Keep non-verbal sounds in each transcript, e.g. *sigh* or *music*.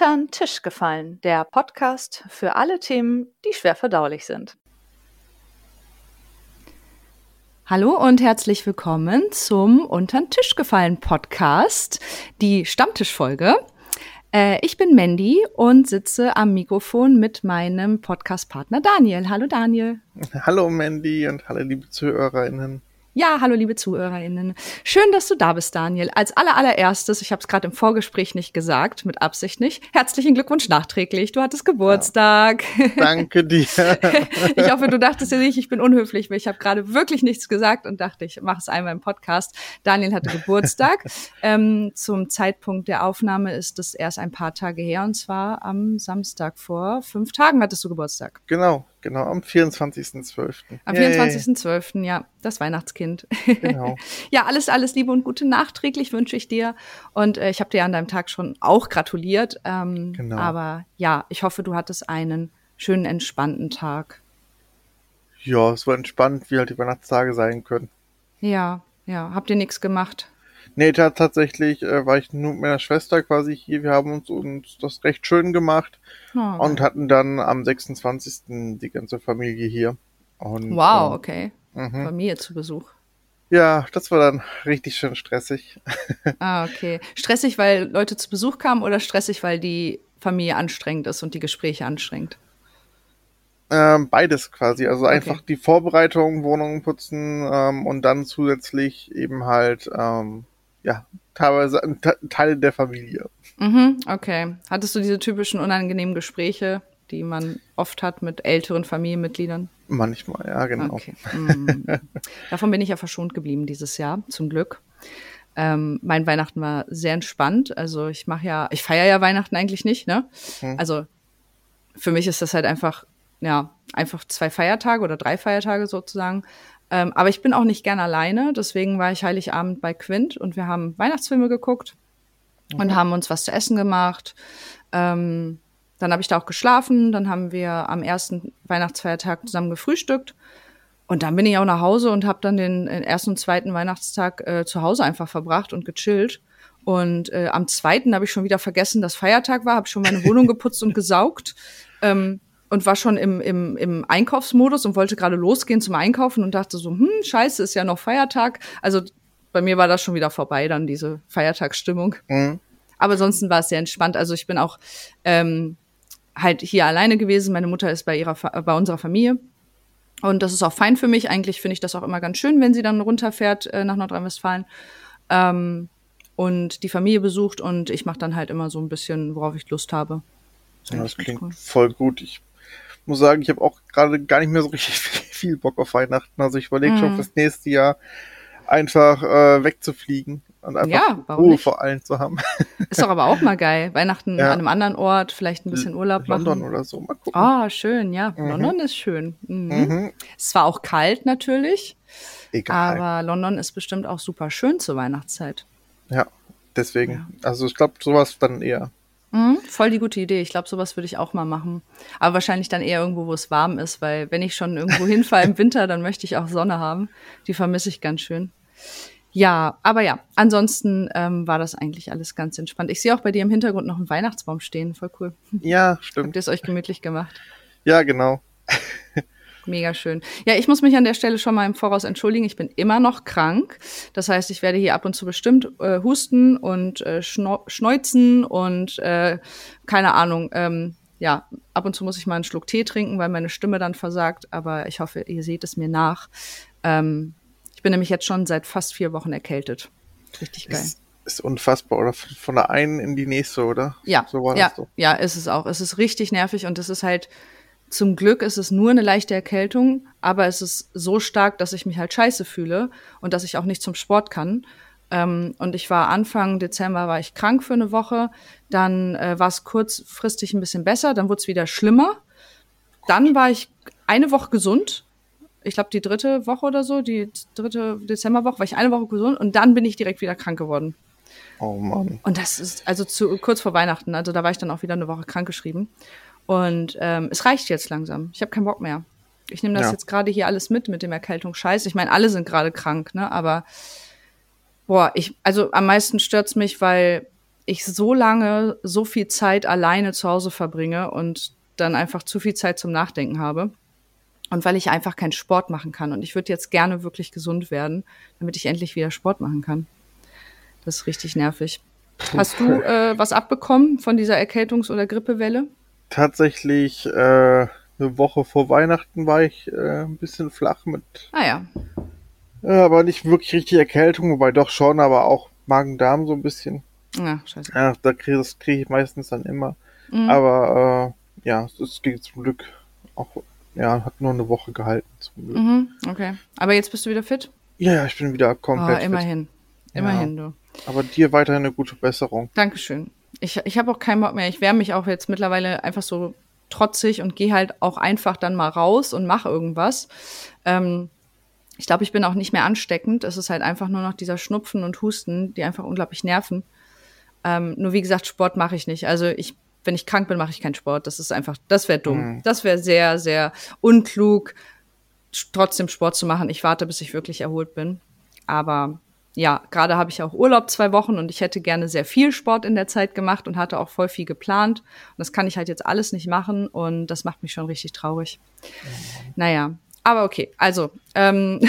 Untern Tisch gefallen, der Podcast für alle Themen, die schwer verdaulich sind. Hallo und herzlich willkommen zum Untern Tisch gefallen Podcast, die Stammtischfolge. Äh, ich bin Mandy und sitze am Mikrofon mit meinem Podcastpartner Daniel. Hallo Daniel. Hallo Mandy und hallo liebe ZuhörerInnen. Ja, hallo liebe ZuhörerInnen. Schön, dass du da bist, Daniel. Als allererstes, ich habe es gerade im Vorgespräch nicht gesagt, mit Absicht nicht, herzlichen Glückwunsch nachträglich. Du hattest Geburtstag. Ja, danke dir. *laughs* ich hoffe, du dachtest ja nicht, ich bin unhöflich, weil ich habe gerade wirklich nichts gesagt und dachte, ich mache es einmal im Podcast. Daniel hatte Geburtstag. *laughs* ähm, zum Zeitpunkt der Aufnahme ist es erst ein paar Tage her und zwar am Samstag vor fünf Tagen hattest du Geburtstag. Genau, Genau, am 24.12. Am 24.12., ja, das Weihnachtskind. Genau. *laughs* ja, alles, alles Liebe und Gute nachträglich wünsche ich dir. Und äh, ich habe dir an deinem Tag schon auch gratuliert. Ähm, genau. Aber ja, ich hoffe, du hattest einen schönen, entspannten Tag. Ja, es war entspannt, wie halt die Weihnachtstage sein können. Ja, ja. Habt ihr nichts gemacht? Nee, tatsächlich äh, war ich nur mit meiner Schwester quasi hier. Wir haben uns, uns das recht schön gemacht oh. und hatten dann am 26. die ganze Familie hier. Und, wow, ähm, okay. Mhm. Familie zu Besuch. Ja, das war dann richtig schön stressig. *laughs* ah, okay. Stressig, weil Leute zu Besuch kamen oder stressig, weil die Familie anstrengend ist und die Gespräche anstrengend? Ähm, beides quasi. Also okay. einfach die Vorbereitung, Wohnungen putzen ähm, und dann zusätzlich eben halt ähm, ja, teilweise Teile der Familie. Mhm, okay. Hattest du diese typischen unangenehmen Gespräche, die man oft hat mit älteren Familienmitgliedern? Manchmal, ja, genau. Okay. Mhm. Davon bin ich ja verschont geblieben dieses Jahr, zum Glück. Ähm, mein Weihnachten war sehr entspannt. Also ich mache ja, ich feiere ja Weihnachten eigentlich nicht, ne? Mhm. Also für mich ist das halt einfach, ja, einfach zwei Feiertage oder drei Feiertage sozusagen. Ähm, aber ich bin auch nicht gern alleine, deswegen war ich Heiligabend bei Quint und wir haben Weihnachtsfilme geguckt okay. und haben uns was zu essen gemacht. Ähm, dann habe ich da auch geschlafen, dann haben wir am ersten Weihnachtsfeiertag zusammen gefrühstückt. Und dann bin ich auch nach Hause und habe dann den ersten und zweiten Weihnachtstag äh, zu Hause einfach verbracht und gechillt. Und äh, am zweiten habe ich schon wieder vergessen, dass Feiertag war, habe schon meine Wohnung geputzt und gesaugt. Ähm, und war schon im, im, im Einkaufsmodus und wollte gerade losgehen zum Einkaufen und dachte so, hm, scheiße, ist ja noch Feiertag. Also bei mir war das schon wieder vorbei, dann diese Feiertagsstimmung. Mhm. Aber ansonsten war es sehr entspannt. Also ich bin auch ähm, halt hier alleine gewesen. Meine Mutter ist bei ihrer bei unserer Familie. Und das ist auch fein für mich. Eigentlich finde ich das auch immer ganz schön, wenn sie dann runterfährt äh, nach Nordrhein-Westfalen. Ähm, und die Familie besucht und ich mache dann halt immer so ein bisschen, worauf ich Lust habe. Das, ja, das klingt cool. voll gut. Ich muss sagen, ich habe auch gerade gar nicht mehr so richtig *laughs* viel Bock auf Weihnachten. Also ich überlege mm. schon fürs nächste Jahr einfach äh, wegzufliegen und einfach ja, Ruhe nicht? vor allen zu haben. *laughs* Ist doch aber auch mal geil. Weihnachten ja. an einem anderen Ort, vielleicht ein bisschen Urlaub London machen. London oder so, mal gucken. Ah, schön, ja. Mhm. London ist schön. Mhm. Mhm. Es war auch kalt natürlich. Egal. Aber London ist bestimmt auch super schön zur Weihnachtszeit. Ja, deswegen. Ja. Also ich glaube, sowas dann eher. Mhm, voll die gute Idee. Ich glaube, sowas würde ich auch mal machen. Aber wahrscheinlich dann eher irgendwo, wo es warm ist, weil wenn ich schon irgendwo hinfahre im Winter, dann möchte ich auch Sonne haben. Die vermisse ich ganz schön. Ja, aber ja, ansonsten ähm, war das eigentlich alles ganz entspannt. Ich sehe auch bei dir im Hintergrund noch einen Weihnachtsbaum stehen. Voll cool. Ja, stimmt. Habt ihr es euch gemütlich gemacht? Ja, genau. Mega schön. Ja, ich muss mich an der Stelle schon mal im Voraus entschuldigen. Ich bin immer noch krank. Das heißt, ich werde hier ab und zu bestimmt äh, husten und äh, schneuzen und äh, keine Ahnung. Ähm, ja, ab und zu muss ich mal einen Schluck Tee trinken, weil meine Stimme dann versagt. Aber ich hoffe, ihr seht es mir nach. Ähm, ich bin nämlich jetzt schon seit fast vier Wochen erkältet. Richtig geil. Ist, ist unfassbar, oder? Von der einen in die nächste, oder? Ja, so ja, ja, ist es auch. Es ist richtig nervig und es ist halt zum Glück ist es nur eine leichte Erkältung, aber es ist so stark, dass ich mich halt scheiße fühle und dass ich auch nicht zum Sport kann. Ähm, und ich war Anfang Dezember war ich krank für eine Woche, dann äh, war es kurzfristig ein bisschen besser, dann wurde es wieder schlimmer. Dann war ich eine Woche gesund. Ich glaube, die dritte Woche oder so, die dritte Dezemberwoche war ich eine Woche gesund und dann bin ich direkt wieder krank geworden. Oh Mann. Und das ist also zu kurz vor Weihnachten, also da war ich dann auch wieder eine Woche krankgeschrieben. Und ähm, es reicht jetzt langsam. Ich habe keinen Bock mehr. Ich nehme das ja. jetzt gerade hier alles mit, mit dem Erkältungsscheiß. Ich meine, alle sind gerade krank, ne? Aber boah, ich, also am meisten stört's mich, weil ich so lange so viel Zeit alleine zu Hause verbringe und dann einfach zu viel Zeit zum Nachdenken habe. Und weil ich einfach keinen Sport machen kann. Und ich würde jetzt gerne wirklich gesund werden, damit ich endlich wieder Sport machen kann. Das ist richtig nervig. Hast du äh, was abbekommen von dieser Erkältungs- oder Grippewelle? Tatsächlich äh, eine Woche vor Weihnachten war ich äh, ein bisschen flach mit. Ah ja. Äh, aber nicht wirklich richtig Erkältung, wobei doch schon, aber auch Magen-Darm so ein bisschen. Ja, scheiße. Ja, da kriege krieg ich meistens dann immer. Mhm. Aber äh, ja, es geht zum Glück auch, ja, hat nur eine Woche gehalten. Zum Glück. Mhm, okay. Aber jetzt bist du wieder fit? Ja, ja, ich bin wieder komplett oh, immerhin. fit. Immerhin, ja. du. Aber dir weiterhin eine gute Besserung. Dankeschön. Ich, ich habe auch keinen Bock mehr. Ich wärme mich auch jetzt mittlerweile einfach so trotzig und gehe halt auch einfach dann mal raus und mache irgendwas. Ähm, ich glaube, ich bin auch nicht mehr ansteckend. Es ist halt einfach nur noch dieser Schnupfen und Husten, die einfach unglaublich nerven. Ähm, nur wie gesagt, Sport mache ich nicht. Also ich, wenn ich krank bin, mache ich keinen Sport. Das ist einfach, das wäre dumm. Mhm. Das wäre sehr, sehr unklug, trotzdem Sport zu machen. Ich warte, bis ich wirklich erholt bin. Aber ja, gerade habe ich auch Urlaub zwei Wochen und ich hätte gerne sehr viel Sport in der Zeit gemacht und hatte auch voll viel geplant. Und das kann ich halt jetzt alles nicht machen und das macht mich schon richtig traurig. Naja, aber okay, also ähm,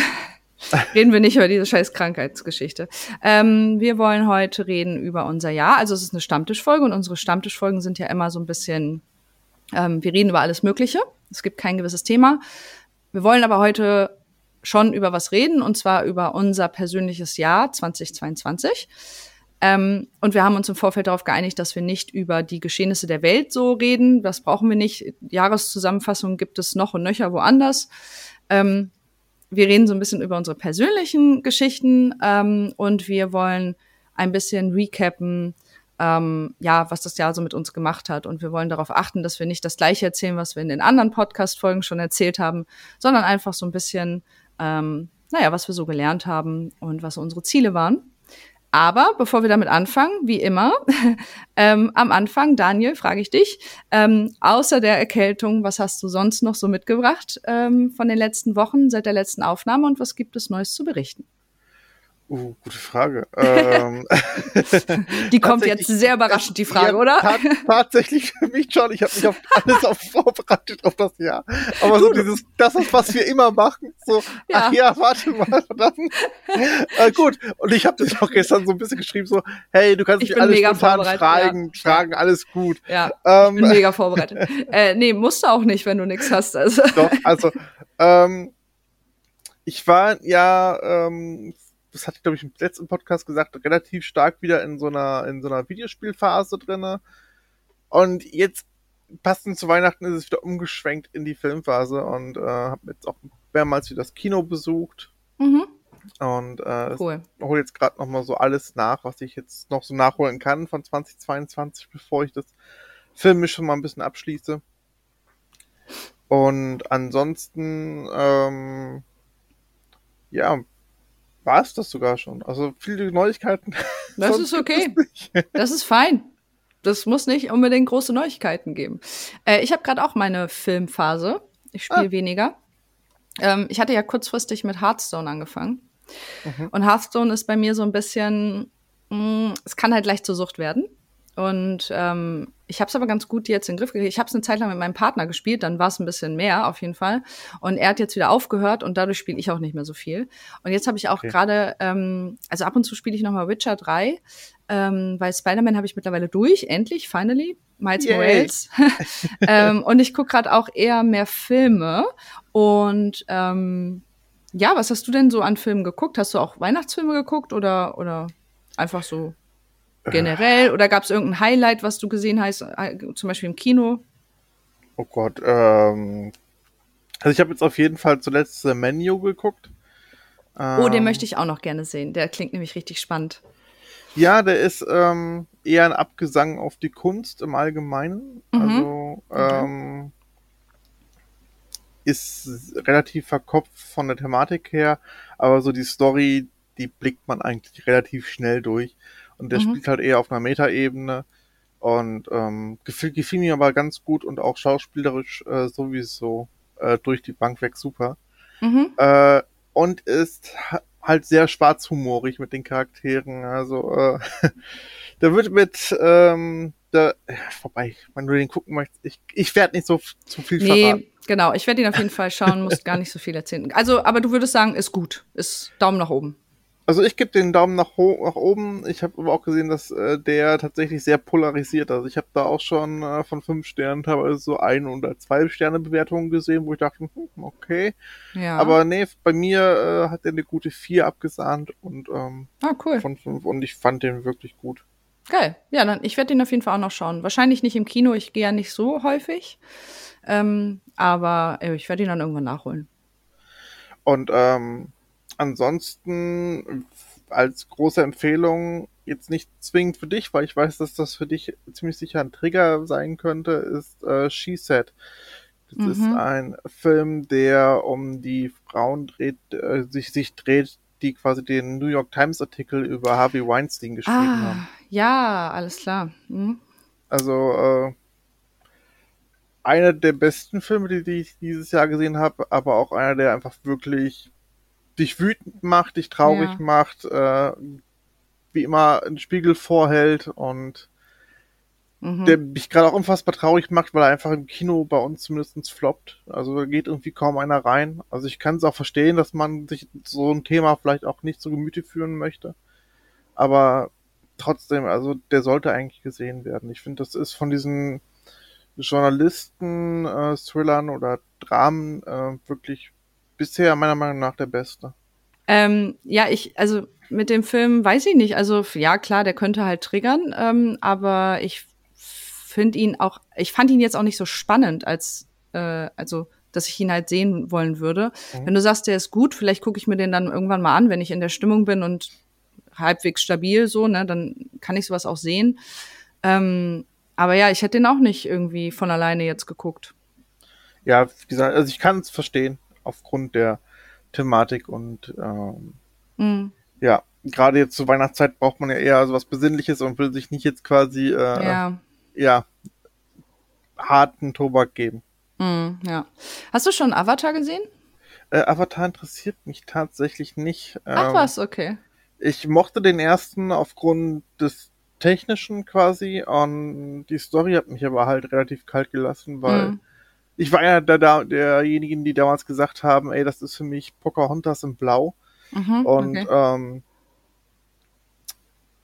*laughs* reden wir nicht über diese scheiß Krankheitsgeschichte. Ähm, wir wollen heute reden über unser Jahr. Also es ist eine Stammtischfolge und unsere Stammtischfolgen sind ja immer so ein bisschen, ähm, wir reden über alles Mögliche. Es gibt kein gewisses Thema. Wir wollen aber heute schon über was reden, und zwar über unser persönliches Jahr 2022. Ähm, und wir haben uns im Vorfeld darauf geeinigt, dass wir nicht über die Geschehnisse der Welt so reden. Das brauchen wir nicht. Jahreszusammenfassungen gibt es noch und nöcher woanders. Ähm, wir reden so ein bisschen über unsere persönlichen Geschichten ähm, und wir wollen ein bisschen recappen, ähm, ja, was das Jahr so mit uns gemacht hat. Und wir wollen darauf achten, dass wir nicht das Gleiche erzählen, was wir in den anderen Podcast-Folgen schon erzählt haben, sondern einfach so ein bisschen ähm, naja, was wir so gelernt haben und was unsere Ziele waren. Aber bevor wir damit anfangen, wie immer, *laughs* ähm, am Anfang, Daniel, frage ich dich, ähm, außer der Erkältung, was hast du sonst noch so mitgebracht ähm, von den letzten Wochen, seit der letzten Aufnahme und was gibt es Neues zu berichten? Uh, gute Frage. *laughs* Ähm, *laughs* die kommt jetzt sehr überraschend, die Frage, ja, oder? tatsächlich für mich schon. Ich habe mich auf *laughs* alles auf vorbereitet auf das Jahr. Aber so dieses, das ist, was wir immer machen. So, ja. ach ja, warte mal, verdammt. äh, gut. Und ich habe das auch gestern so ein bisschen geschrieben, so, hey, du kannst ich mich alles spontan fragen, ja. fragen, alles gut. Ja, ähm, ich bin mega vorbereitet. äh, nee, musst du auch nicht, wenn du nichts hast. Also. Doch, also, ähm, ich war ja ähm, das hatte ich, glaube ich, im letzten Podcast gesagt, relativ stark wieder in so einer, in so einer Videospielphase drinne. Und jetzt, passend zu Weihnachten, ist es wieder umgeschwenkt in die Filmphase und äh, habe jetzt auch mehrmals wieder das Kino besucht. Mhm. Und äh, cool. hole jetzt gerade nochmal so alles nach, was ich jetzt noch so nachholen kann von 2022, bevor ich das Filmisch schon mal ein bisschen abschließe. Und ansonsten, ähm, ja, war es das sogar schon. Also viele Neuigkeiten. *laughs* Das ist okay. *laughs* Das ist fein. Das muss nicht unbedingt große Neuigkeiten geben. Äh, ich habe gerade auch meine Filmphase. Ich spiele ah. weniger. Ähm, ich hatte ja kurzfristig mit Hearthstone angefangen. Mhm. Und Hearthstone ist bei mir so ein bisschen, mh, mm, es kann halt leicht zur Sucht werden. Und ähm, ich habe es aber ganz gut jetzt in den Griff gekriegt. Ich habe es eine Zeit lang mit meinem Partner gespielt, dann war es ein bisschen mehr auf jeden Fall. Und er hat jetzt wieder aufgehört und dadurch spiele ich auch nicht mehr so viel. Und jetzt habe ich auch okay. gerade, ähm, also ab und zu spiele ich nochmal Witcher 3, ähm, weil Spider-Man habe ich mittlerweile durch, endlich, finally, Miles Yay. Morales. *laughs* ähm, und ich gucke gerade auch eher mehr Filme. Und ähm, ja, was hast du denn so an Filmen geguckt? Hast du auch Weihnachtsfilme geguckt oder, oder einfach so generell? Oder gab es irgendein Highlight, was du gesehen hast, äh, zum Beispiel im Kino? Oh Gott, ähm, also ich habe jetzt auf jeden Fall zuletzt The Menu geguckt. Ähm, oh, den ähm, möchte ich auch noch gerne sehen. Der klingt nämlich richtig spannend. Ja, der ist ähm, eher ein Abgesang auf die Kunst im Allgemeinen. Mhm. Also okay. ähm, ist relativ verkopft von der Thematik her, aber so die Story, die blickt man eigentlich relativ schnell durch. Und der mhm. spielt halt eher auf einer Metaebene. Und ähm, gefiel, gefiel mir aber ganz gut und auch schauspielerisch äh, sowieso äh, durch die Bank weg super. Mhm. Äh, und ist halt sehr schwarzhumorig mit den Charakteren. Also äh, *laughs* da wird mit ähm, ja, vorbei, wenn du den gucken möchtest. Ich, ich werde nicht so zu viel nee, verraten. Genau, ich werde ihn auf jeden Fall schauen, muss *laughs* gar nicht so viel erzählen. Also, aber du würdest sagen, ist gut, ist Daumen nach oben. Also ich gebe den Daumen nach, nach oben. Ich habe aber auch gesehen, dass äh, der tatsächlich sehr polarisiert. Also ich habe da auch schon äh, von fünf Sternen teilweise so ein oder zwei Sterne Bewertungen gesehen, wo ich dachte, hm, okay. Ja. Aber nee, bei mir äh, hat er eine gute vier abgesahnt und ähm, ah, cool. von fünf und ich fand den wirklich gut. Geil. Ja, dann ich werde den auf jeden Fall auch noch schauen. Wahrscheinlich nicht im Kino. Ich gehe ja nicht so häufig, ähm, aber ich werde ihn dann irgendwann nachholen. Und ähm, ansonsten als große Empfehlung, jetzt nicht zwingend für dich, weil ich weiß, dass das für dich ziemlich sicher ein Trigger sein könnte, ist äh, She Said. Das mhm. ist ein Film, der um die Frauen dreht, äh, sich, sich dreht, die quasi den New York Times Artikel über Harvey Weinstein geschrieben ah, haben. Ja, alles klar. Mhm. Also äh, einer der besten Filme, die, die ich dieses Jahr gesehen habe, aber auch einer, der einfach wirklich dich wütend macht, dich traurig ja. macht, äh, wie immer einen Spiegel vorhält und mhm. der mich gerade auch unfassbar traurig macht, weil er einfach im Kino bei uns zumindest floppt. Also da geht irgendwie kaum einer rein. Also ich kann es auch verstehen, dass man sich so ein Thema vielleicht auch nicht so Gemüte führen möchte. Aber trotzdem, also der sollte eigentlich gesehen werden. Ich finde, das ist von diesen Journalisten, äh, Thrillern oder Dramen äh, wirklich bisher meiner Meinung nach der beste. Ähm, ja, ich, also mit dem Film weiß ich nicht. Also ja, klar, der könnte halt triggern, ähm, aber ich finde ihn auch, ich fand ihn jetzt auch nicht so spannend, als äh, also dass ich ihn halt sehen wollen würde. Mhm. Wenn du sagst, der ist gut, vielleicht gucke ich mir den dann irgendwann mal an, wenn ich in der Stimmung bin und halbwegs stabil so, ne, dann kann ich sowas auch sehen. Ähm, aber ja, ich hätte den auch nicht irgendwie von alleine jetzt geguckt. Ja, wie gesagt, also ich kann es verstehen aufgrund der Thematik und ähm, mhm. ja, gerade jetzt zur Weihnachtszeit braucht man ja eher so was Besinnliches und will sich nicht jetzt quasi äh, ja. ja harten Tobak geben. Mhm, ja. Hast du schon Avatar gesehen? Äh, Avatar interessiert mich tatsächlich nicht. Ach ähm, was, okay. Ich mochte den ersten aufgrund des Technischen quasi und die Story hat mich aber halt relativ kalt gelassen, weil mhm ich war einer der, derjenigen, die damals gesagt haben, ey, das ist für mich Pocahontas in Blau. Mhm, und okay. ähm,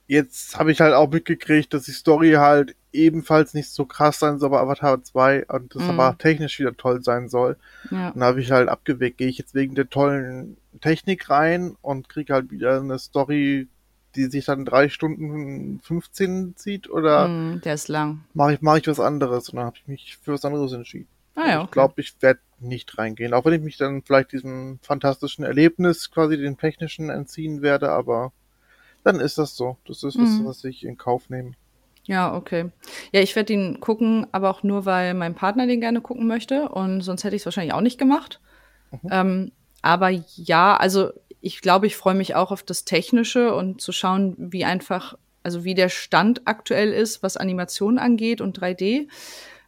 jetzt habe ich halt auch mitgekriegt, dass die Story halt ebenfalls nicht so krass sein soll bei Avatar 2 und das mhm. aber technisch wieder toll sein soll. Ja. Und da habe ich halt abgewegt, gehe ich jetzt wegen der tollen Technik rein und kriege halt wieder eine Story, die sich dann drei Stunden 15 zieht oder mm, der ist lang. Mache ich, mach ich was anderes und dann habe ich mich für was anderes entschieden. Ah, ja, okay. Ich glaube, ich werde nicht reingehen, auch wenn ich mich dann vielleicht diesem fantastischen Erlebnis, quasi den technischen, entziehen werde, aber dann ist das so. Das ist mhm. das, was ich in Kauf nehme. Ja, okay. Ja, ich werde ihn gucken, aber auch nur, weil mein Partner den gerne gucken möchte und sonst hätte ich es wahrscheinlich auch nicht gemacht. Mhm. Ähm, aber ja, also ich glaube, ich freue mich auch auf das Technische und zu schauen, wie einfach, also wie der Stand aktuell ist, was Animation angeht und 3D.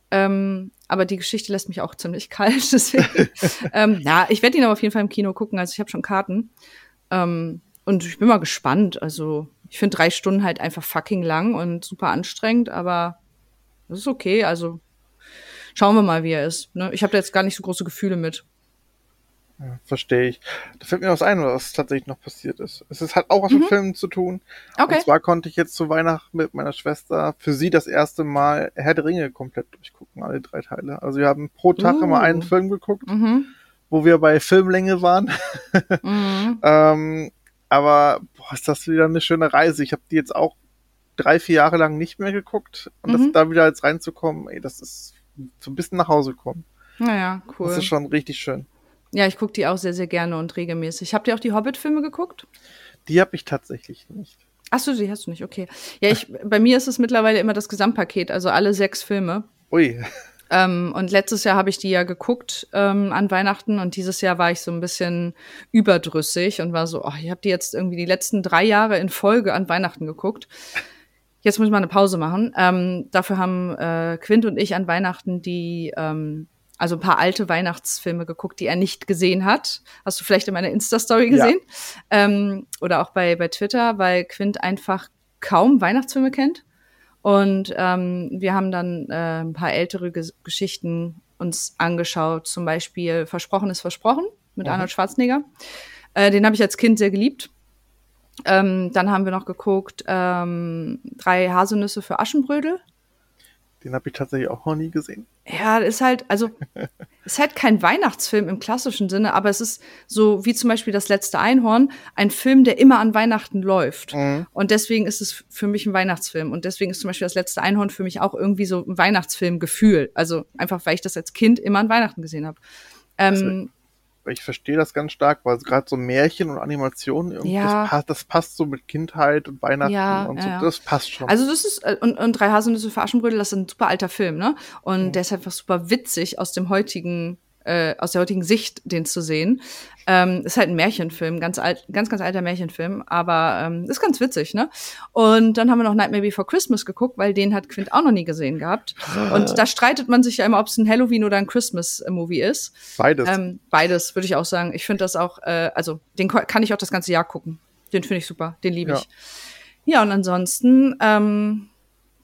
Ähm, aber die Geschichte lässt mich auch ziemlich *laughs* kalt. Deswegen, ähm, ja, ich werde ihn aber auf jeden Fall im Kino gucken. Also ich habe schon Karten. Ähm, und ich bin mal gespannt. Also ich finde drei Stunden halt einfach fucking lang und super anstrengend, aber das ist okay. Also schauen wir mal, wie er ist. Ne? Ich habe da jetzt gar nicht so große Gefühle mit. Ja, verstehe ich. Da fällt mir was ein, was tatsächlich noch passiert ist. Es ist halt auch was mhm. mit Filmen zu tun. Okay. Und zwar konnte ich jetzt zu Weihnachten mit meiner Schwester für sie das erste Mal Herr der Ringe komplett durchgucken, alle drei Teile. Also wir haben pro Tag uh. immer einen Film geguckt, mhm. wo wir bei Filmlänge waren. *laughs* mhm. ähm, aber boah, ist das wieder eine schöne Reise. Ich habe die jetzt auch drei, vier Jahre lang nicht mehr geguckt. Und das, mhm. da wieder jetzt reinzukommen, ey, das ist so ein bisschen nach Hause kommen. Naja, cool. Das ist schon richtig schön. Ja, ich gucke die auch sehr, sehr gerne und regelmäßig. Habt ihr auch die Hobbit-Filme geguckt? Die habe ich tatsächlich nicht. Ach so, die hast du nicht, okay. Ja, ich, *laughs* bei mir ist es mittlerweile immer das Gesamtpaket, also alle sechs Filme. Ui. Ähm, und letztes Jahr habe ich die ja geguckt ähm, an Weihnachten und dieses Jahr war ich so ein bisschen überdrüssig und war so, oh, ich habe die jetzt irgendwie die letzten drei Jahre in Folge an Weihnachten geguckt. Jetzt muss ich mal eine Pause machen. Ähm, dafür haben äh, Quint und ich an Weihnachten die ähm, also ein paar alte Weihnachtsfilme geguckt, die er nicht gesehen hat. Hast du vielleicht in meiner Insta-Story gesehen? Ja. Ähm, oder auch bei, bei Twitter, weil Quint einfach kaum Weihnachtsfilme kennt. Und ähm, wir haben dann äh, ein paar ältere Ge Geschichten uns angeschaut, zum Beispiel Versprochen ist Versprochen mit mhm. Arnold Schwarzenegger. Äh, den habe ich als Kind sehr geliebt. Ähm, dann haben wir noch geguckt, ähm, drei Haselnüsse für Aschenbrödel. Den habe ich tatsächlich auch noch nie gesehen. Ja, ist halt, also *laughs* ist halt kein Weihnachtsfilm im klassischen Sinne, aber es ist so wie zum Beispiel das letzte Einhorn, ein Film, der immer an Weihnachten läuft. Mhm. Und deswegen ist es für mich ein Weihnachtsfilm. Und deswegen ist zum Beispiel das letzte Einhorn für mich auch irgendwie so ein Weihnachtsfilmgefühl. Also einfach, weil ich das als Kind immer an Weihnachten gesehen habe. Ähm, ich verstehe das ganz stark, weil gerade so Märchen und Animationen, ja. das, passt, das passt so mit Kindheit und Weihnachten ja, und so, ja, das passt schon. Also das ist, äh, und, und Drei Haselnüsse für Aschenbrödel, das ist ein super alter Film, ne? Und mhm. der ist einfach super witzig aus dem heutigen äh, aus der heutigen Sicht den zu sehen. Ähm, ist halt ein Märchenfilm, ganz alt, ganz, ganz alter Märchenfilm, aber ähm, ist ganz witzig, ne? Und dann haben wir noch Nightmare Before Christmas geguckt, weil den hat Quint auch noch nie gesehen gehabt. Und da streitet man sich ja immer, ob es ein Halloween oder ein Christmas-Movie ist. Beides. Ähm, beides, würde ich auch sagen. Ich finde das auch, äh, also den kann ich auch das ganze Jahr gucken. Den finde ich super, den liebe ich. Ja. ja, und ansonsten, ähm,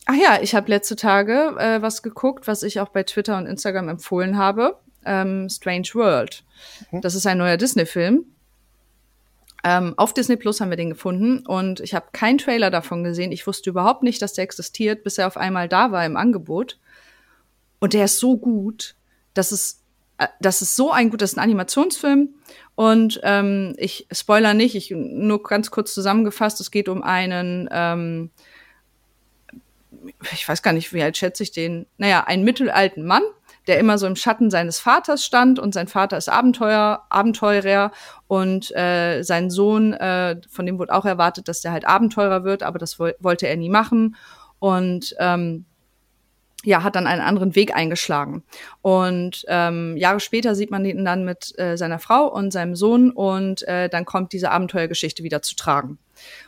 ach ja, ich habe letzte Tage äh, was geguckt, was ich auch bei Twitter und Instagram empfohlen habe ähm, Strange World. Mhm. Das ist ein neuer Disney-Film. Ähm, auf Disney Plus haben wir den gefunden und ich habe keinen Trailer davon gesehen. Ich wusste überhaupt nicht, dass der existiert, bis er auf einmal da war im Angebot. Und der ist so gut, dass es, äh, das ist so ein gutes Animationsfilm. Und ähm, ich spoiler nicht, ich nur ganz kurz zusammengefasst, es geht um einen, ähm, ich weiß gar nicht, wie alt schätze ich den, naja, einen mittelalten Mann, der immer so im Schatten seines Vaters stand und sein Vater ist Abenteuer, Abenteurer und äh, sein Sohn, äh, von dem wurde auch erwartet, dass der halt Abenteurer wird, aber das wo wollte er nie machen und ähm, ja, hat dann einen anderen Weg eingeschlagen. Und ähm, Jahre später sieht man ihn dann mit äh, seiner Frau und seinem Sohn und äh, dann kommt diese Abenteuergeschichte wieder zu tragen.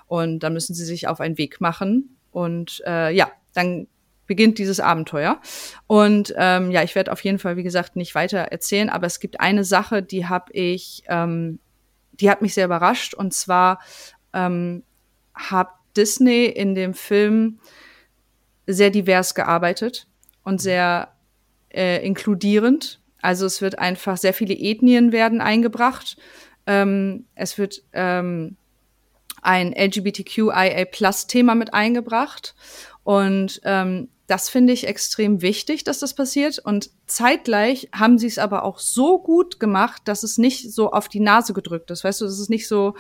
Und dann müssen sie sich auf einen Weg machen. Und äh, ja, dann beginnt dieses Abenteuer. Und ähm, ja, ich werde auf jeden Fall, wie gesagt, nicht weiter erzählen, aber es gibt eine Sache, die habe ich, ähm, die hat mich sehr überrascht. Und zwar ähm, hat Disney in dem Film sehr divers gearbeitet und sehr äh, inkludierend. Also es wird einfach sehr viele Ethnien werden eingebracht. Ähm, es wird ähm, ein LGBTQIA-Plus-Thema mit eingebracht. Und ähm, das finde ich extrem wichtig, dass das passiert. Und zeitgleich haben sie es aber auch so gut gemacht, dass es nicht so auf die Nase gedrückt ist. Weißt du, es ist nicht so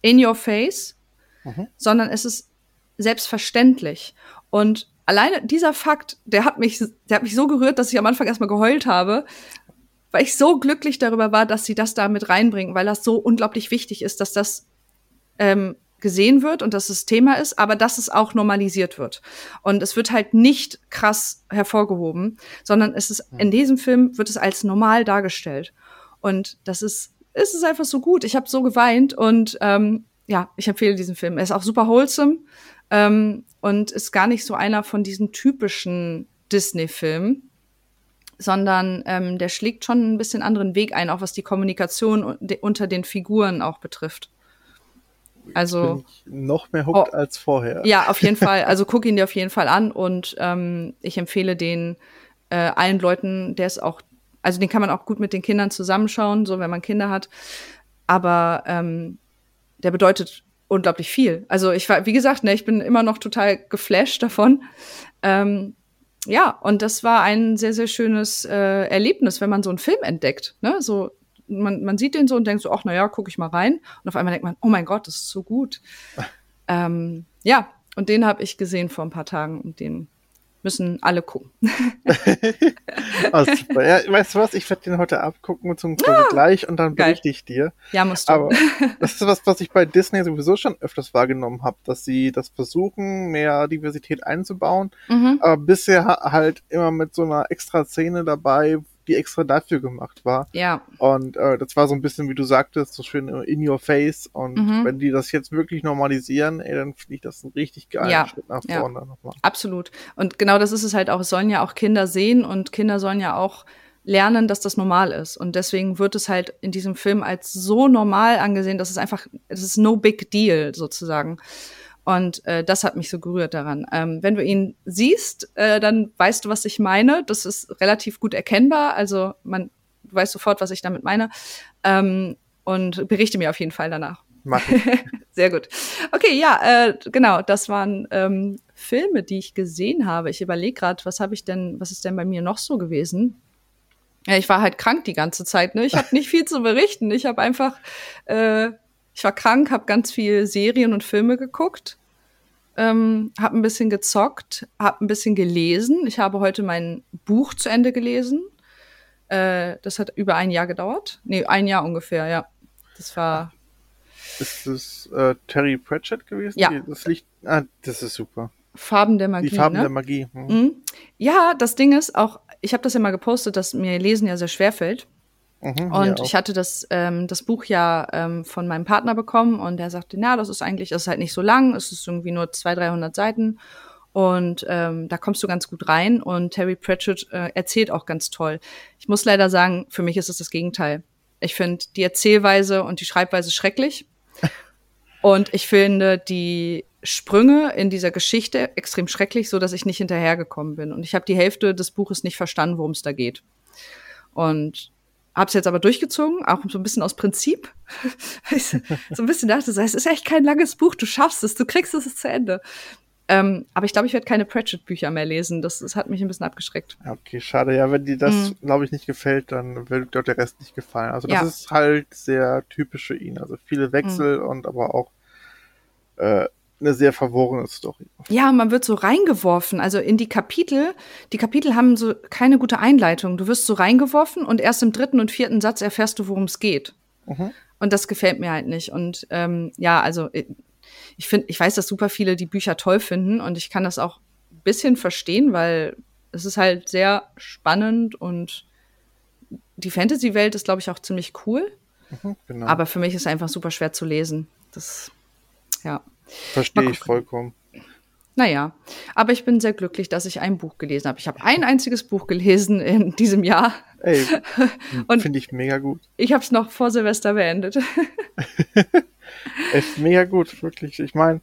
in your face, mhm. sondern es ist selbstverständlich. Und alleine dieser Fakt, der hat mich, der hat mich so gerührt, dass ich am Anfang erstmal geheult habe, weil ich so glücklich darüber war, dass sie das da mit reinbringen, weil das so unglaublich wichtig ist, dass das ähm, gesehen wird und dass es Thema ist, aber dass es auch normalisiert wird. Und es wird halt nicht krass hervorgehoben, sondern es ist, in diesem Film wird es als normal dargestellt. Und das ist, es ist einfach so gut. Ich habe so geweint und ähm, ja, ich empfehle diesen Film. Er ist auch super wholesome ähm, und ist gar nicht so einer von diesen typischen Disney-Filmen, sondern ähm, der schlägt schon ein bisschen anderen Weg ein, auch was die Kommunikation unter den Figuren auch betrifft. Also noch mehr hooked oh, als vorher. Ja, auf jeden *laughs* Fall. Also guck ihn dir auf jeden Fall an und ähm, ich empfehle den äh, allen Leuten, der ist auch, also den kann man auch gut mit den Kindern zusammenschauen, so wenn man Kinder hat. Aber ähm, der bedeutet unglaublich viel. Also ich war, wie gesagt, ne, ich bin immer noch total geflasht davon. Ähm, ja, und das war ein sehr, sehr schönes äh, Erlebnis, wenn man so einen Film entdeckt. Ne? So man, man sieht den so und denkt so, ach naja, gucke ich mal rein. Und auf einmal denkt man, oh mein Gott, das ist so gut. *laughs* ähm, ja, und den habe ich gesehen vor ein paar Tagen und den müssen alle gucken. oh, *laughs* super. Ja, weißt du was? Ich werde den heute abgucken zum ja, gleich und dann berichte ich dir. Ja, musst du. Aber das ist was, was ich bei Disney sowieso schon öfters wahrgenommen habe, dass sie das versuchen, mehr Diversität einzubauen, mhm. aber bisher halt immer mit so einer extra Szene dabei, die extra dafür gemacht war. Ja. Und äh, das war so ein bisschen, wie du sagtest, so schön in your face. Und mhm. wenn die das jetzt wirklich normalisieren, ey, dann finde ich das ein richtig geiler ja. Schritt nach vorne ja. nochmal. Absolut. Und genau das ist es halt auch. Es sollen ja auch Kinder sehen und Kinder sollen ja auch lernen, dass das normal ist. Und deswegen wird es halt in diesem Film als so normal angesehen, dass es einfach, es ist no big deal sozusagen. Und äh, das hat mich so gerührt daran. Ähm, wenn du ihn siehst, äh, dann weißt du, was ich meine. Das ist relativ gut erkennbar. Also man weiß sofort, was ich damit meine. Ähm, und berichte mir auf jeden Fall danach. Mach *laughs* Sehr gut. Okay, ja, äh, genau. Das waren ähm, Filme, die ich gesehen habe. Ich überlege gerade, was habe ich denn, was ist denn bei mir noch so gewesen? Ja, ich war halt krank die ganze Zeit. Ne? Ich habe nicht viel zu berichten. Ich habe einfach, äh, ich war krank, habe ganz viel Serien und Filme geguckt, ähm, habe ein bisschen gezockt, habe ein bisschen gelesen. Ich habe heute mein Buch zu Ende gelesen. Äh, das hat über ein Jahr gedauert. Nee, ein Jahr ungefähr, ja. Das war. Ist das äh, Terry Pratchett gewesen? Ja. Das Licht. Ah, das ist super. Farben der Magie. Die Farben ne? der Magie. Hm. Mhm. Ja, das Ding ist auch, ich habe das ja mal gepostet, dass mir Lesen ja sehr schwer fällt. Mhm, Und ich hatte das, ähm, das Buch ja ähm, von meinem Partner bekommen und der sagte, na, das ist eigentlich, das ist halt nicht so lang, es ist irgendwie nur 200, 300 Seiten und ähm, da kommst du ganz gut rein und Terry Pratchett äh, erzählt auch ganz toll. Ich muss leider sagen, für mich ist es das Gegenteil. Ich finde die Erzählweise und die Schreibweise schrecklich *laughs* und ich finde die Sprünge in dieser Geschichte extrem schrecklich, so dass ich nicht hinterhergekommen bin. Und ich habe die Hälfte des Buches nicht verstanden, worum es da geht. Und habe es jetzt aber durchgezogen, auch so ein bisschen aus Prinzip. *laughs* So ein bisschen dachte, es ist echt kein langes Buch, du schaffst es, du kriegst es zu Ende. Ähm, aber ich glaube, ich werde keine Pratchett-Bücher mehr lesen. Das, das hat mich ein bisschen abgeschreckt. Okay, schade. Ja, wenn dir das, Mhm. glaube ich, nicht gefällt, dann wird dir der Rest nicht gefallen. Also das Ja. ist halt sehr typisch für ihn. Also viele Wechsel Mhm. und aber auch äh, eine sehr verworrene Story. Ja, man wird so reingeworfen, also in die Kapitel. Die Kapitel haben so keine gute Einleitung. Du wirst so reingeworfen und erst im dritten und vierten Satz erfährst du, worum es geht. Mhm. Und das gefällt mir halt nicht. Und ähm, ja, also ich- ich finde, ich weiß, dass super viele die Bücher toll finden und ich kann das auch ein bisschen verstehen, weil es ist halt sehr spannend und die Fantasy-Welt ist, glaube ich, auch ziemlich cool. Mhm, genau. Aber für mich ist es einfach super schwer zu lesen. Das, ja. Verstehe ich vollkommen. Naja, aber ich bin sehr glücklich, dass ich ein Buch gelesen habe. Ich habe ein einziges Buch gelesen in diesem Jahr. Ey, *laughs* Und- finde ich mega gut. Ich habe es noch vor Silvester beendet. *laughs* Echt mega gut, wirklich. Ich meine,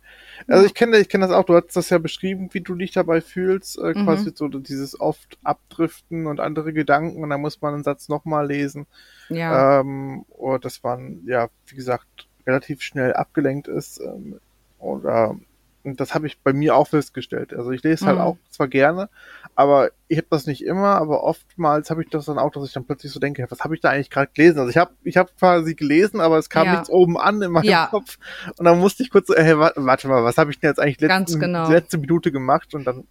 also ich kenne ich kenne das auch, du hast das ja beschrieben, wie du dich dabei fühlst, äh, Mhm. quasi so dieses oft Abdriften und andere Gedanken und dann muss man einen Satz nochmal lesen. Ja. Ähm, oder dass man, ja, wie gesagt, relativ schnell abgelenkt ist. Ähm, oder und das habe ich bei mir auch festgestellt. Also ich lese halt Mhm. auch zwar gerne, aber ich habe das nicht immer, aber oftmals habe ich das dann auch, dass ich dann plötzlich so denke, was habe ich da eigentlich gerade gelesen? Also ich habe ich hab quasi gelesen, aber es kam Ja. nichts oben an in meinem Ja. Kopf. Und dann musste ich kurz so, hey, warte, mal, was habe ich denn jetzt eigentlich letzten, genau. letzte Minute gemacht? Und dann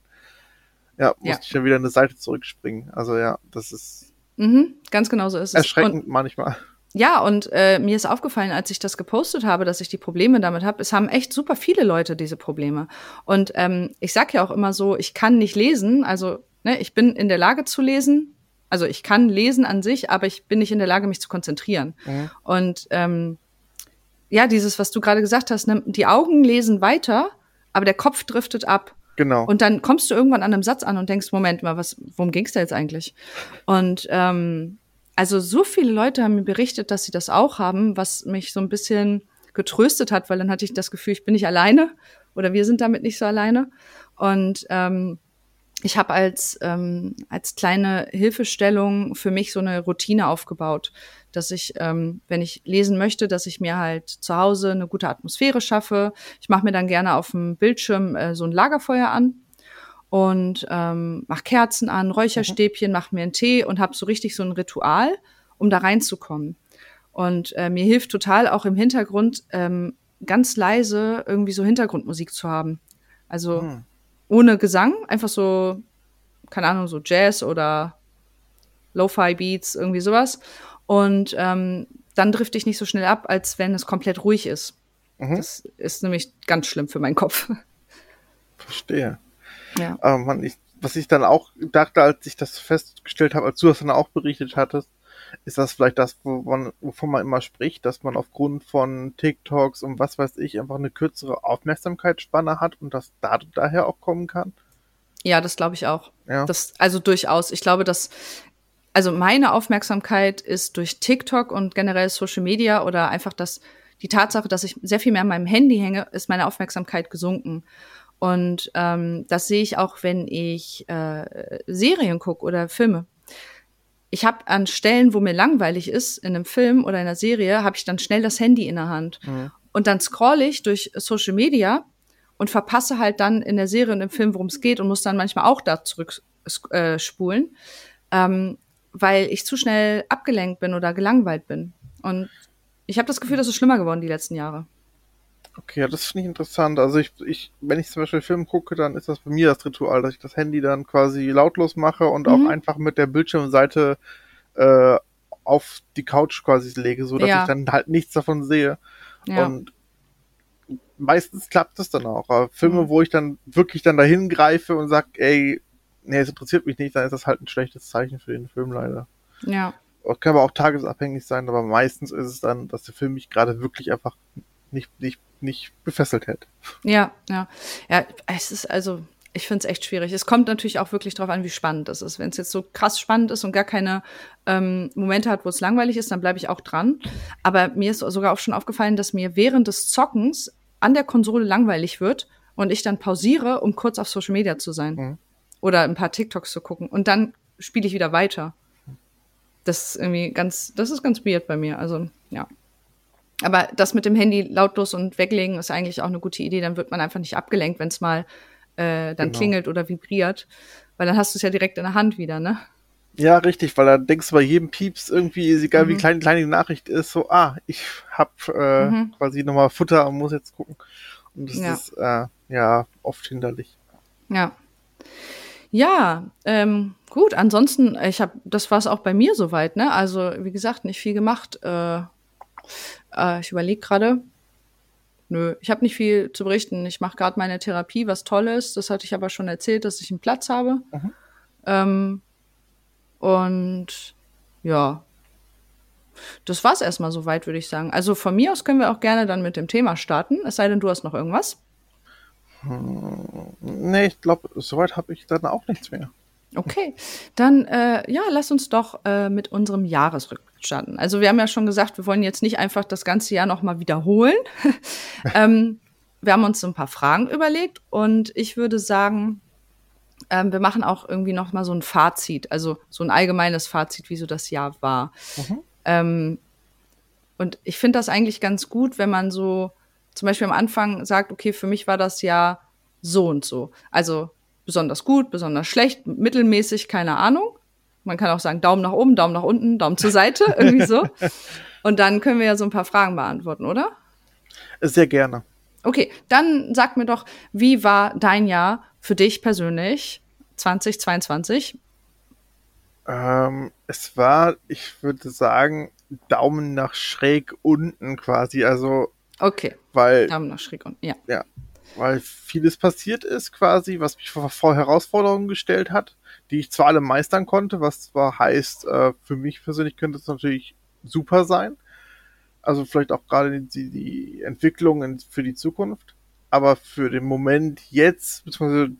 ja, musste Ja. ich dann wieder eine Seite zurückspringen. Also ja, das ist Mhm, ganz genau so ist es. Und, erschreckend manchmal. Ja, und äh, mir ist aufgefallen, als ich das gepostet habe, dass ich die Probleme damit habe, es haben echt super viele Leute diese Probleme. Und ähm, ich sag ja auch immer so, ich kann nicht lesen, also ne, ich bin in der Lage zu lesen, also ich kann lesen an sich, aber ich bin nicht in der Lage, mich zu konzentrieren. Mhm. Und ähm, ja, dieses, was du gerade gesagt hast, ne, die Augen lesen weiter, aber der Kopf driftet ab. Genau. Und dann kommst du irgendwann an einem Satz an und denkst, Moment mal, was, worum ging's da jetzt eigentlich? Und ähm, also so viele Leute haben mir berichtet, dass sie das auch haben, was mich so ein bisschen getröstet hat, weil dann hatte ich das Gefühl, ich bin nicht alleine oder wir sind damit nicht so alleine. Und ähm, ich habe als, ähm, als kleine Hilfestellung für mich so eine Routine aufgebaut, dass ich, ähm, wenn ich lesen möchte, dass ich mir halt zu Hause eine gute Atmosphäre schaffe. Ich mache mir dann gerne auf dem Bildschirm äh, so ein Lagerfeuer an und ähm, mach Kerzen an, Räucherstäbchen, mach mir einen Tee und habe so richtig so ein Ritual, um da reinzukommen. Und äh, mir hilft total auch im Hintergrund ähm, ganz leise irgendwie so Hintergrundmusik zu haben. Also Hm. ohne Gesang, einfach so, keine Ahnung, so Jazz oder Lo-Fi-Beats, irgendwie sowas. Und ähm, dann drifte ich nicht so schnell ab, als wenn es komplett ruhig ist. Mhm. Das ist nämlich ganz schlimm für meinen Kopf. Verstehe. Ja. Aber man, ich, was ich dann auch dachte, als ich das festgestellt habe, als du das dann auch berichtet hattest, ist das vielleicht das, wovon, wovon man immer spricht, dass man aufgrund von TikToks und was weiß ich einfach eine kürzere Aufmerksamkeitsspanne hat und das da, daher auch kommen kann. ja, das glaube ich auch. Ja. Das, also durchaus. Ich glaube, dass also meine Aufmerksamkeit ist durch TikTok und generell Social Media oder einfach das, die Tatsache, dass ich sehr viel mehr an meinem Handy hänge, ist meine Aufmerksamkeit gesunken. Und ähm, das sehe ich auch, wenn ich äh, Serien gucke oder Filme. Ich habe an Stellen, wo mir langweilig ist, in einem Film oder in einer Serie, habe ich dann schnell das Handy in der Hand. Mhm. Und dann scroll ich durch Social Media und verpasse halt dann in der Serie und im Film, worum es geht und muss dann manchmal auch da zurück äh. Ähm, weil ich zu schnell abgelenkt bin oder gelangweilt bin. Und ich habe das Gefühl, das ist schlimmer geworden die letzten Jahre. Okay, ja, das finde ich interessant. Also ich, ich, wenn ich zum Beispiel Film gucke, dann ist das bei mir das Ritual, dass ich das Handy dann quasi lautlos mache und mhm. auch einfach mit der Bildschirmseite äh, auf die Couch quasi lege, so dass ja. ich dann halt nichts davon sehe. Ja. Und meistens klappt das dann auch. Aber Filme, mhm. wo ich dann wirklich dann dahin greife und sag, ey, nee, es interessiert mich nicht, dann ist das halt ein schlechtes Zeichen für den Film leider. Ja. Kann aber auch tagesabhängig sein, aber meistens ist es dann, dass der Film mich gerade wirklich einfach nicht, nicht, nicht befesselt hält. Ja, ja. Ja, es ist also, ich finde es echt schwierig. Es kommt natürlich auch wirklich darauf an, wie spannend es ist. Wenn es jetzt so krass spannend ist und gar keine ähm, Momente hat, wo es langweilig ist, dann bleibe ich auch dran. Aber mir ist sogar auch schon aufgefallen, dass mir während des Zockens an der Konsole langweilig wird und ich dann pausiere, um kurz auf Social Media zu sein. Mhm oder ein paar TikToks zu gucken und dann spiele ich wieder weiter. Das ist irgendwie ganz, das ist ganz weird bei mir. Also, ja. Aber das mit dem Handy lautlos und weglegen ist eigentlich auch eine gute Idee. Dann wird man einfach nicht abgelenkt, wenn es mal äh, dann genau. klingelt oder vibriert. Weil dann hast du es ja direkt in der Hand wieder, ne? Ja, richtig, weil da denkst du bei jedem Pieps irgendwie, egal mhm. wie klein, klein die Nachricht ist, so, ah, ich hab äh, mhm. quasi nochmal Futter und muss jetzt gucken. Und das ja. ist äh, ja oft hinderlich. Ja. Ja, ähm, gut. Ansonsten, ich habe, das war es auch bei mir soweit. Ne? Also wie gesagt, nicht viel gemacht. Äh, äh, ich überlege gerade. Nö, ich habe nicht viel zu berichten. Ich mache gerade meine Therapie, was toll ist. Das hatte ich aber schon erzählt, dass ich einen Platz habe. Mhm. Ähm, und ja, das war's erstmal soweit, würde ich sagen. Also von mir aus können wir auch gerne dann mit dem Thema starten. Es sei denn, du hast noch irgendwas. Hm, nee, ich glaube, soweit habe ich dann auch nichts mehr. Okay, dann äh, ja, lass uns doch äh, mit unserem Jahresrückblick starten. Also wir haben ja schon gesagt, wir wollen jetzt nicht einfach das ganze Jahr noch mal wiederholen. *laughs* ähm, wir haben uns so ein paar Fragen überlegt und ich würde sagen, ähm, wir machen auch irgendwie noch mal so ein Fazit, also so ein allgemeines Fazit, wie so das Jahr war. Mhm. Ähm, und ich finde das eigentlich ganz gut, wenn man so zum Beispiel am Anfang sagt, okay, für mich war das ja so und so. Also besonders gut, besonders schlecht, mittelmäßig, keine Ahnung. Man kann auch sagen, Daumen nach oben, Daumen nach unten, Daumen zur Seite, irgendwie so. *laughs* Und dann können wir ja so ein paar Fragen beantworten, oder? Sehr gerne. Okay, dann sag mir doch, wie war dein Jahr für dich persönlich 2022? Ähm, es war, ich würde sagen, Daumen nach schräg unten quasi. Also Okay. Weil. Daumen nach schräg unten, ja. Ja. Weil vieles passiert ist quasi, was mich vor, vor Herausforderungen gestellt hat, die ich zwar alle meistern konnte, was zwar heißt, äh, für mich persönlich könnte es natürlich super sein. Also vielleicht auch gerade die, die Entwicklungen für die Zukunft. Aber für den Moment jetzt, beziehungsweise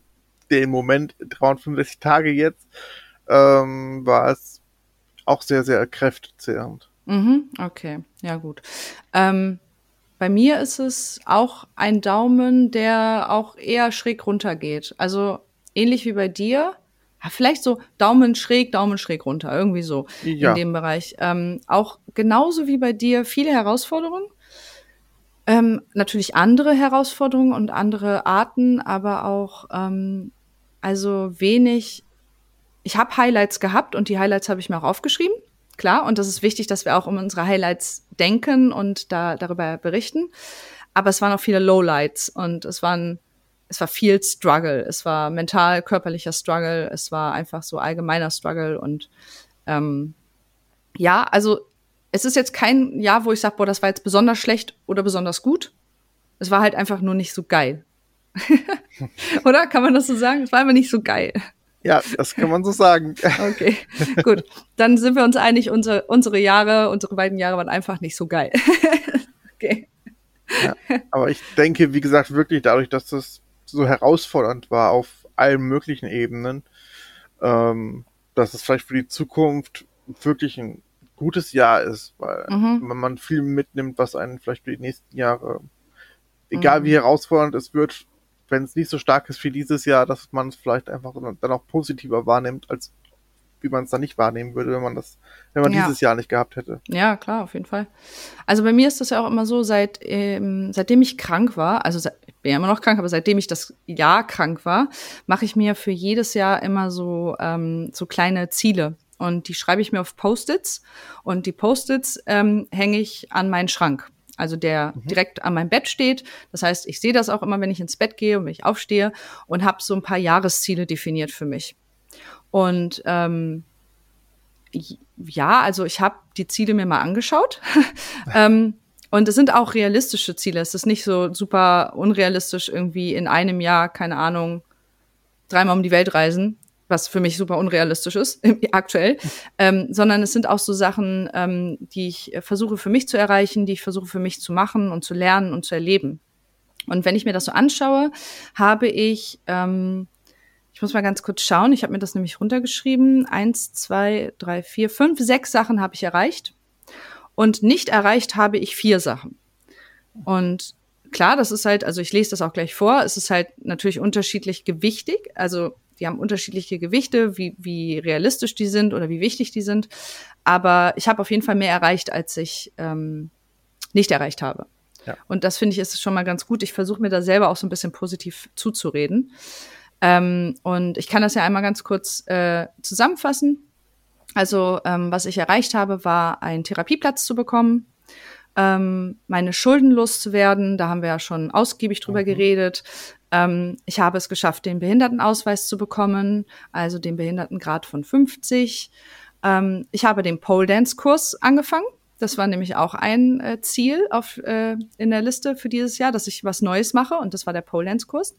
den Moment 365 Tage jetzt, ähm, war es auch sehr, sehr kräftezehrend. Mhm, okay, ja gut. Ähm, bei mir ist es auch ein Daumen, der auch eher schräg runter geht. Also ähnlich wie bei dir. Vielleicht so Daumen schräg, Daumen schräg runter, irgendwie so ja. in dem Bereich. Ähm, auch genauso wie bei dir viele Herausforderungen. Ähm, natürlich andere Herausforderungen und andere Arten, aber auch ähm, also wenig. Ich habe Highlights gehabt und die Highlights habe ich mir auch aufgeschrieben klar. Und das ist wichtig, dass wir auch um unsere Highlights denken und da darüber berichten. Aber es waren auch viele Lowlights und es waren, es war viel Struggle. Es war mental, körperlicher Struggle. Es war einfach so allgemeiner Struggle und ähm, ja, also es ist jetzt kein Jahr, wo ich sage, boah, das war jetzt besonders schlecht oder besonders gut. Es war halt einfach nur nicht so geil. *laughs* oder kann man das so sagen? Es war einfach nicht so geil. Ja, das kann man so sagen. *laughs* Okay, gut. Dann sind wir uns einig, unsere, unsere Jahre, unsere beiden Jahre waren einfach nicht so geil. *laughs* okay. Ja, aber ich denke, wie gesagt, wirklich dadurch, dass das so herausfordernd war auf allen möglichen Ebenen, ähm, dass es vielleicht für die Zukunft wirklich ein gutes Jahr ist, weil mhm. wenn man viel mitnimmt, was einen vielleicht für die nächsten Jahre, egal mhm. wie herausfordernd es wird, wenn es nicht so stark ist wie dieses Jahr, dass man es vielleicht einfach dann auch positiver wahrnimmt, als wie man es dann nicht wahrnehmen würde, wenn man das, wenn man ja. dieses Jahr nicht gehabt hätte. Ja, klar, auf jeden Fall. Also bei mir ist das ja auch immer so, seit ähm, seitdem ich krank war, also seit, ich bin ja immer noch krank, aber seitdem ich das Jahr krank war, mache ich mir für jedes Jahr immer so ähm, so kleine Ziele und die schreibe ich mir auf Post-its und die Post-its ähm, hänge ich an meinen Schrank. Also der mhm. direkt an meinem Bett steht. Das heißt, ich sehe das auch immer, wenn ich ins Bett gehe und wenn ich aufstehe und habe so ein paar Jahresziele definiert für mich. Und ähm, ja, also ich habe die Ziele mir mal angeschaut. *laughs* ähm, und es sind auch realistische Ziele. Es ist nicht so super unrealistisch, irgendwie in einem Jahr, keine Ahnung, dreimal um die Welt reisen, was für mich super unrealistisch ist, *laughs* aktuell, ähm, sondern es sind auch so Sachen, ähm, die ich versuche für mich zu erreichen, die ich versuche für mich zu machen und zu lernen und zu erleben. Und wenn ich mir das so anschaue, habe ich, ähm, ich muss mal ganz kurz schauen, ich habe mir das nämlich runtergeschrieben, eins, zwei, drei, vier, fünf, sechs Sachen habe ich erreicht und nicht erreicht habe ich vier Sachen. Und klar, das ist halt, also ich lese das auch gleich vor, es ist halt natürlich unterschiedlich gewichtig. Also die haben unterschiedliche Gewichte, wie, wie realistisch die sind oder wie wichtig die sind. Aber ich habe auf jeden Fall mehr erreicht, als ich ähm, nicht erreicht habe. Ja. Und das finde ich ist schon mal ganz gut. Ich versuche mir da selber auch so ein bisschen positiv zuzureden. Ähm, und ich kann das ja einmal ganz kurz äh, zusammenfassen. Also ähm, was ich erreicht habe, war einen Therapieplatz zu bekommen, ähm, meine Schulden loszuwerden. Da haben wir ja schon ausgiebig drüber mhm. geredet. Ähm, ich habe es geschafft, den Behindertenausweis zu bekommen, also den Behindertengrad von 50. Ähm, ich habe den Pole Dance Kurs angefangen. Das war nämlich auch ein äh, Ziel auf, äh, in der Liste für dieses Jahr, dass ich was Neues mache und das war der Pole Dance Kurs.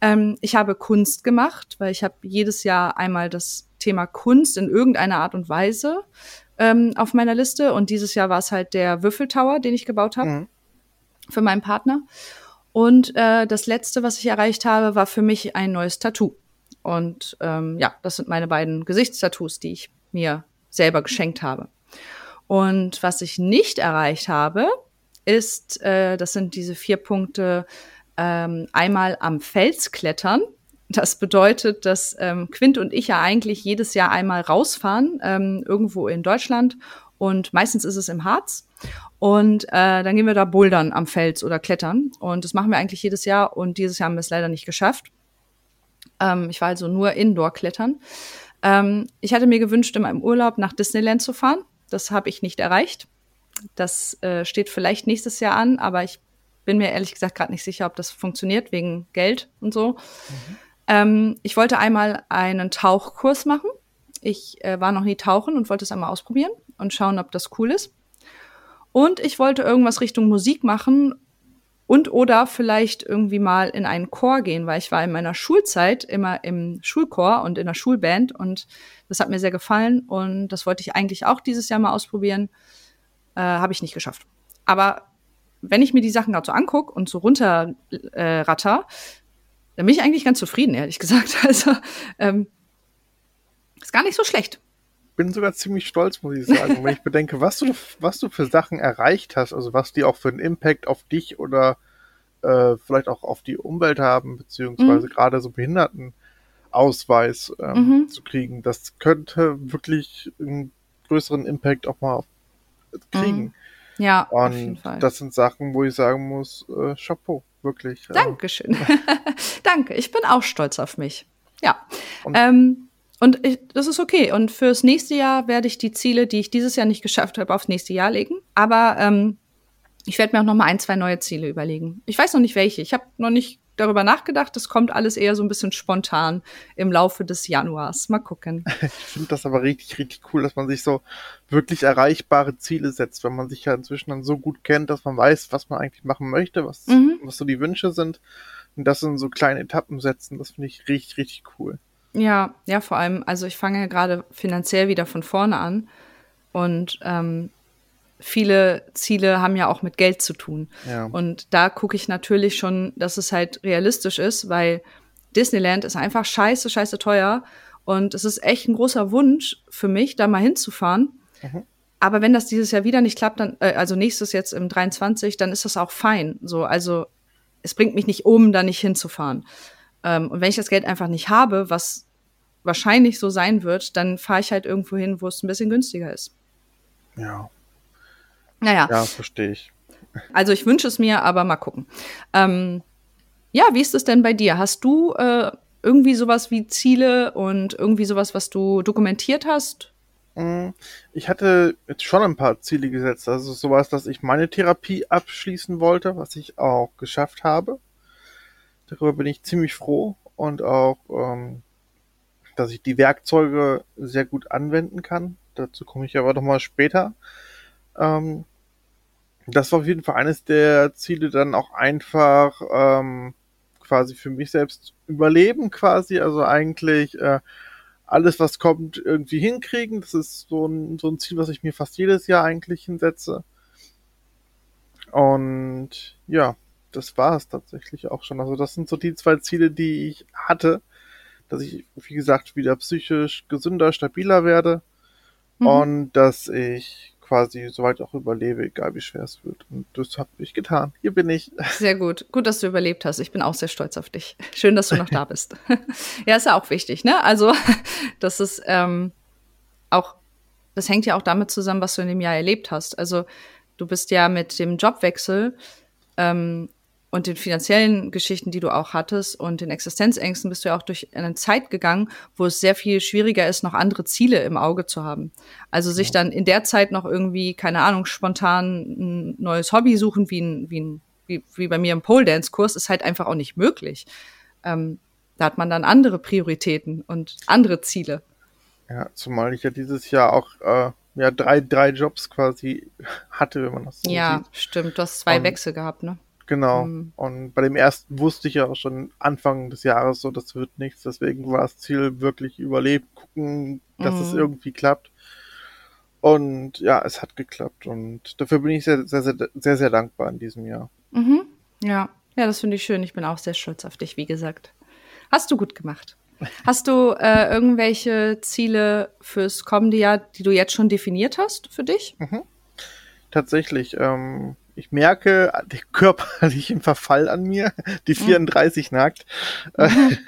Ähm, ich habe Kunst gemacht, weil ich habe jedes Jahr einmal das Thema Kunst in irgendeiner Art und Weise ähm, auf meiner Liste und dieses Jahr war es halt der Würfeltower, den ich gebaut habe mhm. für meinen Partner. Und äh, das letzte, was ich erreicht habe, war für mich ein neues Tattoo. Und ähm, ja, das sind meine beiden Gesichtstattoos, die ich mir selber geschenkt habe. Und was ich nicht erreicht habe, ist, äh, das sind diese vier Punkte, ähm, einmal am Fels klettern. Das bedeutet, dass ähm, Quint und ich ja eigentlich jedes Jahr einmal rausfahren, ähm, irgendwo in Deutschland. Und meistens ist es im Harz. Und äh, dann gehen wir da bouldern am Fels oder klettern. Und das machen wir eigentlich jedes Jahr. Und dieses Jahr haben wir es leider nicht geschafft. Ähm, ich war also nur Indoor-Klettern. Ähm, ich hatte mir gewünscht, in meinem Urlaub nach Disneyland zu fahren. Das habe ich nicht erreicht. Das äh, steht vielleicht nächstes Jahr an, aber ich bin mir ehrlich gesagt gerade nicht sicher, ob das funktioniert, wegen Geld und so. Mhm. Ähm, ich wollte einmal einen Tauchkurs machen. Ich äh, war noch nie tauchen und wollte es einmal ausprobieren und schauen, ob das cool ist. Und ich wollte irgendwas Richtung Musik machen und oder vielleicht irgendwie mal in einen Chor gehen, weil ich war in meiner Schulzeit immer im Schulchor und in der Schulband und das hat mir sehr gefallen und das wollte ich eigentlich auch dieses Jahr mal ausprobieren. Äh, Habe ich nicht geschafft. Aber wenn ich mir die Sachen gerade so angucke und so runter äh, ratter, dann bin ich eigentlich ganz zufrieden, ehrlich gesagt. *laughs* Also ähm, ist gar nicht so schlecht bin sogar ziemlich stolz, muss ich sagen, wenn ich bedenke, was du, was du für Sachen erreicht hast, also was die auch für einen Impact auf dich oder äh, vielleicht auch auf die Umwelt haben, beziehungsweise mhm. gerade so Behindertenausweis ähm, mhm. zu kriegen. Das könnte wirklich einen größeren Impact auch mal kriegen. Mhm. Ja, und auf jeden Fall. das sind Sachen, wo ich sagen muss, äh, Chapeau, wirklich. Dankeschön. *laughs* Danke, ich bin auch stolz auf mich. Ja. Ähm, und ich, das ist okay. Und fürs nächste Jahr werde ich die Ziele, die ich dieses Jahr nicht geschafft habe, aufs nächste Jahr legen. Aber ähm, ich werde mir auch noch mal ein, zwei neue Ziele überlegen. Ich weiß noch nicht welche. Ich habe noch nicht darüber nachgedacht. Das kommt alles eher so ein bisschen spontan im Laufe des Januars. Mal gucken. *laughs* Ich finde das aber richtig, richtig cool, dass man sich so wirklich erreichbare Ziele setzt, wenn man sich ja inzwischen dann so gut kennt, dass man weiß, was man eigentlich machen möchte, was, mhm. was so die Wünsche sind. Und das in so kleine Etappen setzen, das finde ich richtig, richtig cool. Ja, ja, vor allem, also ich fange ja gerade finanziell wieder von vorne an und ähm, viele Ziele haben ja auch mit Geld zu tun. Ja. Und da gucke ich natürlich schon, dass es halt realistisch ist, weil Disneyland ist einfach scheiße, scheiße teuer Und es ist echt ein großer Wunsch für mich, da mal hinzufahren. Mhm. Aber wenn das dieses Jahr wieder nicht klappt, dann, äh, also nächstes jetzt im 23, dann ist das auch fein. So, also es bringt mich nicht um, da nicht hinzufahren. Ähm, und wenn ich das Geld einfach nicht habe, was wahrscheinlich so sein wird, dann fahre ich halt irgendwo hin, wo es ein bisschen günstiger ist. Ja. Naja. Ja, verstehe ich. Also ich wünsche es mir, aber mal gucken. Ähm, ja, wie ist es denn bei dir? Hast du äh, irgendwie sowas wie Ziele und irgendwie sowas, was du dokumentiert hast? Mm, ich hatte jetzt schon ein paar Ziele gesetzt. Also sowas, dass ich meine Therapie abschließen wollte, was ich auch geschafft habe. Darüber bin ich ziemlich froh und auch, ähm, dass ich die Werkzeuge sehr gut anwenden kann. Dazu komme ich aber noch mal später. Ähm, das war auf jeden Fall eines der Ziele, dann auch einfach ähm, quasi für mich selbst überleben quasi. Also eigentlich äh, alles, was kommt, irgendwie hinkriegen. Das ist so ein, so ein Ziel, was ich mir fast jedes Jahr eigentlich hinsetze. Und ja, das war es tatsächlich auch schon. Also das sind so die zwei Ziele, die ich hatte, dass ich, wie gesagt, wieder psychisch gesünder, stabiler werde mhm. und dass ich quasi soweit auch überlebe, egal wie schwer es wird. Und das habe ich getan. Hier bin ich. *laughs* Sehr gut. Gut, dass du überlebt hast. Ich bin auch sehr stolz auf dich. Schön, dass du noch da bist. *laughs* ja, ist ja auch wichtig, ne? Also, *laughs* das ist ähm, auch, das hängt ja auch damit zusammen, was du in dem Jahr erlebt hast. Also, du bist ja mit dem Jobwechsel ähm, und den finanziellen Geschichten, die du auch hattest und den Existenzängsten bist du ja auch durch eine Zeit gegangen, wo es sehr viel schwieriger ist, noch andere Ziele im Auge zu haben. Also sich dann in der Zeit noch irgendwie, keine Ahnung, spontan ein neues Hobby suchen, wie, ein, wie, ein, wie, wie bei mir im Pole Dance Kurs, ist halt einfach auch nicht möglich. Ähm, da hat man dann andere Prioritäten und andere Ziele. Ja, zumal ich ja dieses Jahr auch äh, ja, drei, drei Jobs quasi *laughs* hatte, wenn man das so ja, sieht. Ja, stimmt. Du hast zwei und Wechsel gehabt, ne? Genau. Mhm. Und bei dem ersten wusste ich ja auch schon Anfang des Jahres so, das wird nichts. Deswegen war das Ziel wirklich überlebt, gucken, dass mhm. es irgendwie klappt. Und ja, es hat geklappt. Und dafür bin ich sehr, sehr, sehr, sehr, sehr dankbar in diesem Jahr. Mhm. Ja, ja, das finde ich schön. Ich bin auch sehr stolz auf dich, wie gesagt. Hast du gut gemacht. Hast du äh, irgendwelche Ziele fürs kommende Jahr, die du jetzt schon definiert hast für dich? Mhm. Tatsächlich. Ähm, ich merke den körperlichen *laughs* Verfall an mir, die 34 mhm. nagt. *laughs* Mhm.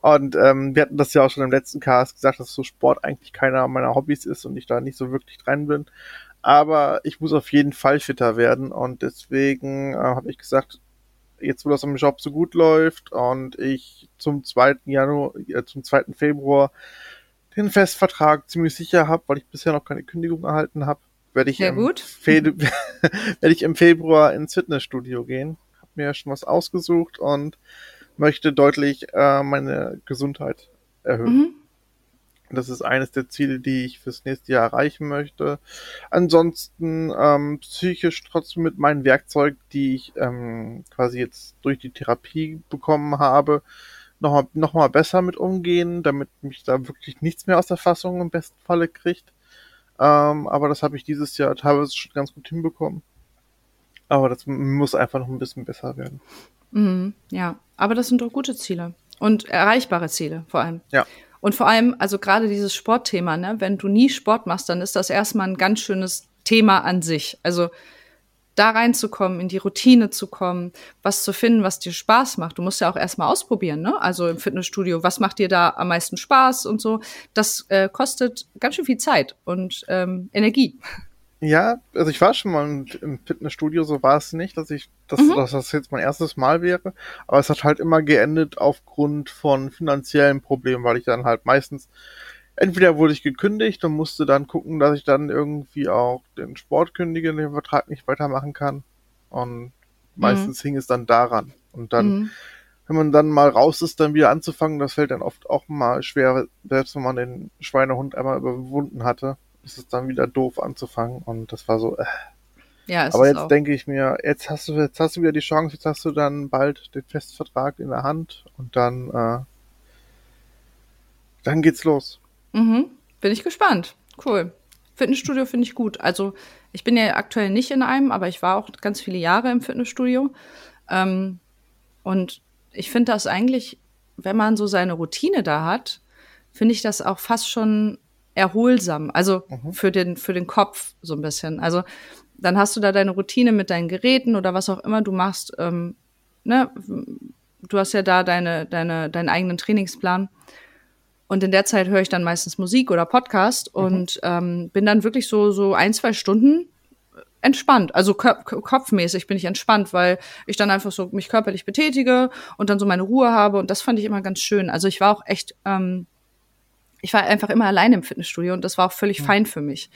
und ähm, wir hatten das ja auch schon im letzten Cast gesagt, dass so Sport eigentlich keiner meiner Hobbys ist und ich da nicht so wirklich dran bin. Aber ich muss auf jeden Fall fitter werden und deswegen äh, habe ich gesagt, jetzt wo das am Job so gut läuft und ich zum 2. Januar, äh, zum 2. Februar den Festvertrag ziemlich sicher habe, weil ich bisher noch keine Kündigung erhalten habe, werde ich, im *laughs* werde ich im Februar ins Fitnessstudio gehen. Hab mir schon was ausgesucht und möchte deutlich äh, meine Gesundheit erhöhen. Mhm. Das ist eines der Ziele, die ich fürs nächste Jahr erreichen möchte. Ansonsten ähm, psychisch trotzdem mit meinen Werkzeugen, die ich ähm, quasi jetzt durch die Therapie bekommen habe, nochmal noch mal besser mit umgehen, damit mich da wirklich nichts mehr aus der Fassung im besten Falle kriegt. Ähm, aber das habe ich dieses Jahr teilweise schon ganz gut hinbekommen. Aber das muss einfach noch ein bisschen besser werden. Mhm, ja, aber das sind doch gute Ziele und erreichbare Ziele vor allem. Ja. Und vor allem, also gerade dieses Sportthema, ne, wenn du nie Sport machst, dann ist das erstmal ein ganz schönes Thema an sich. Also da reinzukommen, in die Routine zu kommen, was zu finden, was dir Spaß macht. Du musst ja auch erstmal ausprobieren, ne? Also im Fitnessstudio, was macht dir da am meisten Spaß und so. Das äh, kostet ganz schön viel Zeit und ähm, Energie. Ja, also ich war schon mal im Fitnessstudio, so war es nicht, dass ich, dass, mhm. dass das jetzt mein erstes Mal wäre. Aber es hat halt immer geendet aufgrund von finanziellen Problemen, weil ich dann halt meistens entweder wurde ich gekündigt und musste dann gucken, dass ich dann irgendwie auch den Sport kündige, den Vertrag nicht weitermachen kann. Und meistens mhm. hing es dann daran. Und dann, mhm. wenn man dann mal raus ist, dann wieder anzufangen, das fällt dann oft auch mal schwer, selbst wenn man den Schweinehund einmal überwunden hatte, ist es dann wieder doof anzufangen. Und das war so, äh. Ja, Aber jetzt denke ich mir, jetzt hast du, jetzt hast du wieder die Chance, jetzt hast du dann bald den Festvertrag in der Hand und dann, äh, dann geht's los. Mhm. Bin ich gespannt. Cool. Fitnessstudio finde ich gut. Also ich bin ja aktuell nicht in einem, aber ich war auch ganz viele Jahre im Fitnessstudio. Ähm, und ich finde das eigentlich, wenn man so seine Routine da hat, finde ich das auch fast schon erholsam. Also mhm. für den, für den Kopf so ein bisschen. Also dann hast du da deine Routine mit deinen Geräten oder was auch immer du machst. Ähm, ne? Du hast ja da deine, deine, deinen eigenen Trainingsplan. Und in der Zeit höre ich dann meistens Musik oder Podcast mhm. und ähm, bin dann wirklich so, so ein, zwei Stunden entspannt. Also kopfmäßig bin ich entspannt, weil ich dann einfach so mich körperlich betätige und dann so meine Ruhe habe. Und das fand ich immer ganz schön. Also ich war auch echt, ähm, ich war einfach immer allein im Fitnessstudio und das war auch völlig mhm. fein für mich.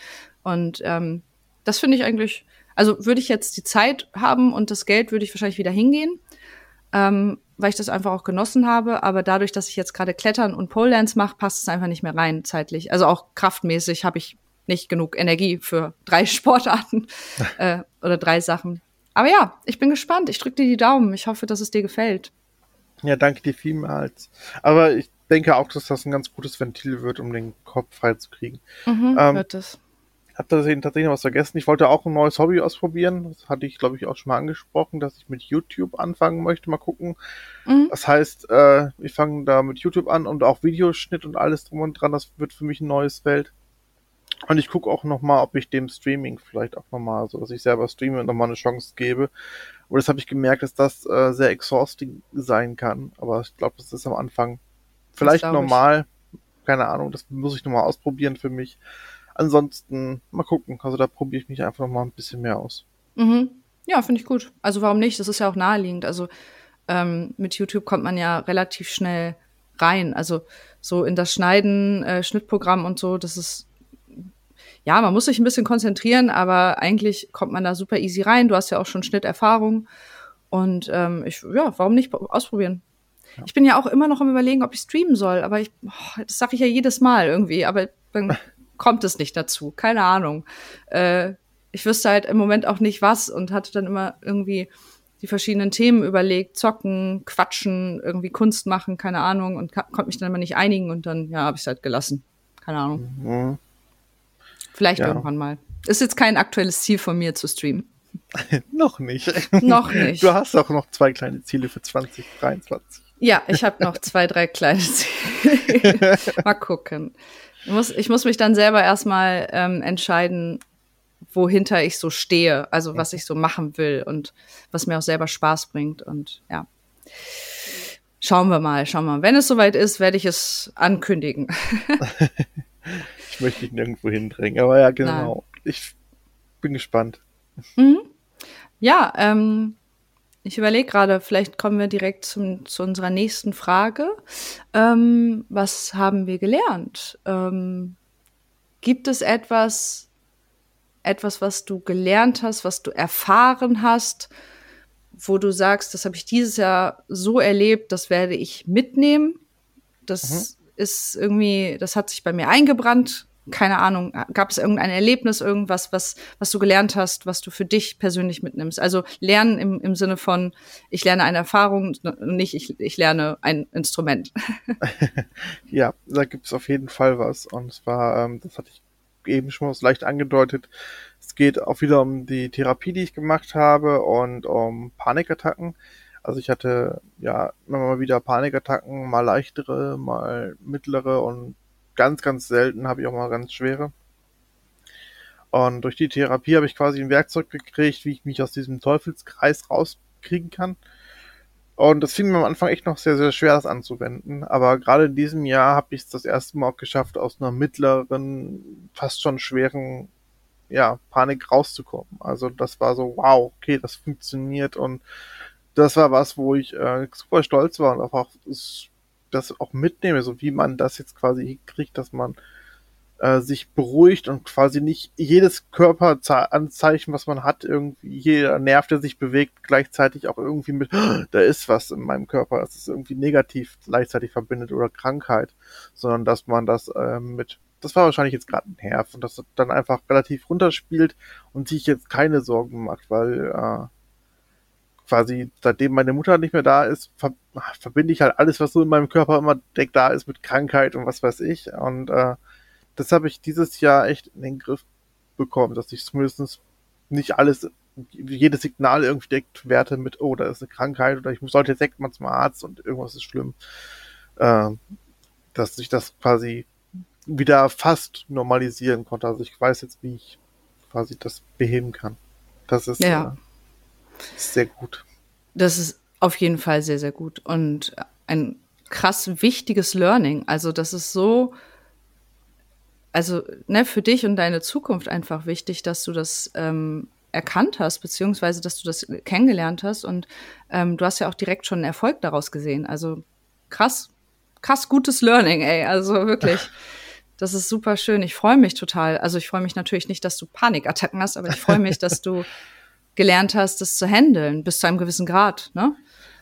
Und ähm, das finde ich eigentlich, also würde ich jetzt die Zeit haben und das Geld, würde ich wahrscheinlich wieder hingehen, ähm, weil ich das einfach auch genossen habe. Aber dadurch, dass ich jetzt gerade Klettern und Pole Dance mache, passt es einfach nicht mehr rein zeitlich. Also auch kraftmäßig habe ich nicht genug Energie für drei *laughs* Sportarten *laughs* äh, oder drei Sachen. Aber ja, ich bin gespannt. Ich drücke dir die Daumen. Ich hoffe, dass es dir gefällt. Ja, danke dir vielmals. Aber ich denke auch, dass das ein ganz gutes Ventil wird, um den Kopf freizukriegen. Mhm, ähm, wird es. Ich habe tatsächlich noch was vergessen. Ich wollte auch ein neues Hobby ausprobieren. Das hatte ich, glaube ich, auch schon mal angesprochen, dass ich mit YouTube anfangen möchte. Mal gucken. Mhm. Das heißt, äh, ich fange da mit YouTube an und auch Videoschnitt und alles drum und dran. Das wird für mich ein neues Feld. Und ich gucke auch nochmal, ob ich dem Streaming vielleicht auch nochmal, so dass ich selber streame, nochmal eine Chance gebe. Und das habe ich gemerkt, dass das äh, sehr exhausting sein kann. Aber ich glaube, das ist am Anfang vielleicht normal. Keine Ahnung, das muss ich nochmal ausprobieren für mich. Ansonsten mal gucken. Also da probiere ich mich einfach nochmal ein bisschen mehr aus. Mhm. Ja, finde ich gut. Also warum nicht? Das ist ja auch naheliegend. Also ähm, mit YouTube kommt man ja relativ schnell rein. Also so in das Schneiden, äh, Schnittprogramm und so, das ist ja, man muss sich ein bisschen konzentrieren, aber eigentlich kommt man da super easy rein. Du hast ja auch schon Schnitterfahrung. Und ähm, ich, ja, warum nicht ausprobieren? Ja. Ich bin ja auch immer noch am überlegen, ob ich streamen soll, aber ich, oh, das sage ich ja jedes Mal irgendwie, aber dann *laughs* kommt es nicht dazu. Keine Ahnung. Äh, ich wüsste halt im Moment auch nicht was und hatte dann immer irgendwie die verschiedenen Themen überlegt, zocken, quatschen, irgendwie Kunst machen, keine Ahnung, und konnte mich dann immer nicht einigen und dann, ja, habe ich es halt gelassen. Keine Ahnung. Mhm. Vielleicht ja. irgendwann mal. Ist jetzt kein aktuelles Ziel von mir zu streamen. *laughs* noch nicht. *laughs* noch nicht. Du hast auch noch zwei kleine Ziele für 2023. Ja, ich habe noch zwei, drei kleine Ziele. *laughs* mal gucken. Ich muss, ich muss mich dann selber erstmal ähm, entscheiden, wohinter ich so stehe, also was ich so machen will und was mir auch selber Spaß bringt. Und ja. Schauen wir mal, schauen wir mal. Wenn es soweit ist, werde ich es ankündigen. *laughs* ich möchte dich nirgendwo hindrängen. Aber ja, genau. Nein. Ich bin gespannt. Mhm. Ja, ähm, ich überlege gerade, vielleicht kommen wir direkt zum, zu unserer nächsten Frage. Ähm, was haben wir gelernt? Ähm, gibt es etwas, etwas, was du gelernt hast, was du erfahren hast, wo du sagst, das habe ich dieses Jahr so erlebt, das werde ich mitnehmen? Das mhm. ist irgendwie, das hat sich bei mir eingebrannt keine Ahnung, gab es irgendein Erlebnis, irgendwas, was, was du gelernt hast, was du für dich persönlich mitnimmst? Also lernen im, im Sinne von, ich lerne eine Erfahrung, nicht ich, ich lerne ein Instrument. *laughs* ja, da gibt es auf jeden Fall was. Und zwar, ähm, das hatte ich eben schon mal leicht angedeutet, es geht auch wieder um die Therapie, die ich gemacht habe und um Panikattacken. Also ich hatte ja immer mal wieder Panikattacken, mal leichtere, mal mittlere und ganz, ganz selten habe ich auch mal ganz schwere. Und durch die Therapie habe ich quasi ein Werkzeug gekriegt, wie ich mich aus diesem Teufelskreis rauskriegen kann. Und das fiel mir am Anfang echt noch sehr, sehr schwer, das anzuwenden. Aber gerade in diesem Jahr habe ich es das erste Mal auch geschafft, aus einer mittleren, fast schon schweren ja, Panik rauszukommen. Also das war so, wow, okay, das funktioniert und das war was, wo ich äh, super stolz war und auch das auch mitnehme, so wie man das jetzt quasi kriegt, dass man äh, sich beruhigt und quasi nicht jedes Körperanzeichen, was man hat, irgendwie jeder Nerv, der sich bewegt, gleichzeitig auch irgendwie mit, da ist was in meinem Körper, das ist irgendwie negativ gleichzeitig verbindet oder Krankheit, sondern dass man das äh, mit das war wahrscheinlich jetzt gerade ein Nerv und das dann einfach relativ runterspielt und sich jetzt keine Sorgen macht, weil äh, quasi, seitdem meine Mutter nicht mehr da ist, ver verbinde ich halt alles, was so in meinem Körper immer deckt da ist, mit Krankheit und was weiß ich. Und äh, das habe ich dieses Jahr echt in den Griff bekommen, dass ich zumindest nicht alles, jedes Signal irgendwie deckt werte mit, oh, da ist eine Krankheit oder ich sollte jetzt direkt mal zum Arzt und irgendwas ist schlimm. Äh, dass ich das quasi wieder fast normalisieren konnte. Also ich weiß jetzt, wie ich quasi das beheben kann. Das ist, ja. äh, sehr gut. Das ist auf jeden Fall sehr, sehr gut. Und ein krass wichtiges Learning. Also das ist so, also ne, für dich und deine Zukunft einfach wichtig, dass du das ähm, erkannt hast, beziehungsweise dass du das kennengelernt hast. Und ähm, du hast ja auch direkt schon einen Erfolg daraus gesehen. Also krass, krass gutes Learning, ey. Also wirklich. *laughs* Das ist super schön. Ich freue mich total. Also ich freue mich natürlich nicht, dass du Panikattacken hast, aber ich freue mich, dass du *laughs* gelernt hast, das zu handeln, bis zu einem gewissen Grad, ne?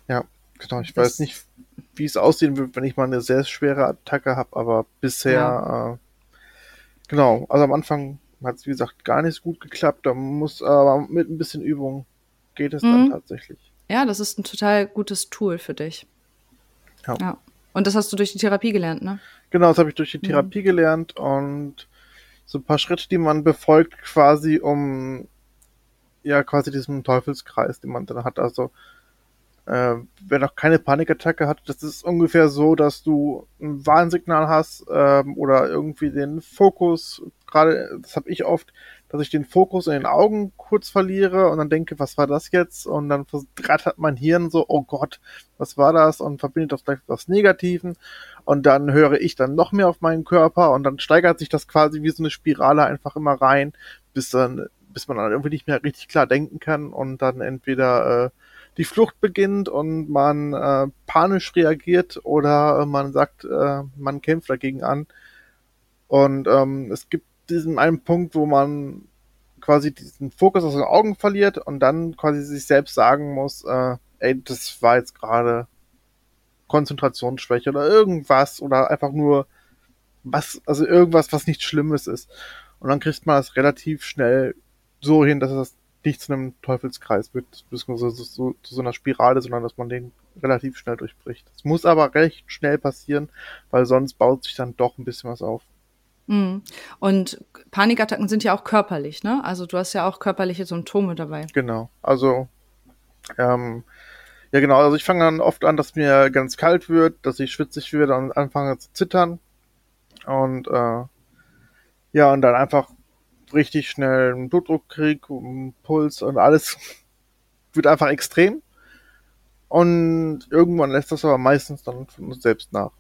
Ja, genau. Ich das, weiß nicht, wie es aussehen wird, wenn ich mal eine sehr schwere Attacke habe, aber bisher, ja. äh, genau, also am Anfang hat es, wie gesagt, gar nicht so gut geklappt. Da muss aber mit ein bisschen Übung geht es mhm. dann tatsächlich. Ja, das ist ein total gutes Tool für dich. Ja. ja. Und das hast du durch die Therapie gelernt, ne? Genau, das habe ich durch die mhm. Therapie mhm. gelernt und so ein paar Schritte, die man befolgt, quasi um ja quasi diesen Teufelskreis, den man dann hat. Also äh, wer noch keine Panikattacke hat, das ist ungefähr so, dass du ein Warnsignal hast ähm, oder irgendwie den Fokus, gerade das habe ich oft, dass ich den Fokus in den Augen kurz verliere und dann denke, was war das jetzt? Und dann rattert mein Hirn so, oh Gott, was war das? Und verbindet das gleich mit was Negativen. Und dann höre ich dann noch mehr auf meinen Körper und dann steigert sich das quasi wie so eine Spirale einfach immer rein, bis dann, bis man dann irgendwie nicht mehr richtig klar denken kann und dann entweder äh, die Flucht beginnt und man äh, panisch reagiert oder äh, man sagt, äh, man kämpft dagegen an. Und ähm, es gibt diesen einen Punkt, wo man quasi diesen Fokus aus den Augen verliert und dann quasi sich selbst sagen muss, äh, ey, das war jetzt gerade Konzentrationsschwäche oder irgendwas oder einfach nur was, also irgendwas, was nichts Schlimmes ist. Und dann kriegt man das relativ schnell so hin, dass es nicht zu einem Teufelskreis wird, beziehungsweise so, zu so einer Spirale, sondern dass man den relativ schnell durchbricht. Es muss aber recht schnell passieren, weil sonst baut sich dann doch ein bisschen was auf. Mhm. Und Panikattacken sind ja auch körperlich, ne? Also du hast ja auch körperliche Symptome dabei. Genau. Also ähm, ja genau, also ich fange dann oft an, dass mir ganz kalt wird, dass ich schwitzig werde und anfange zu zittern. Und äh, ja, und dann einfach richtig schnell einen Blutdruck krieg, einen Puls und alles *laughs* wird einfach extrem. Und irgendwann lässt das aber meistens dann von uns selbst nach.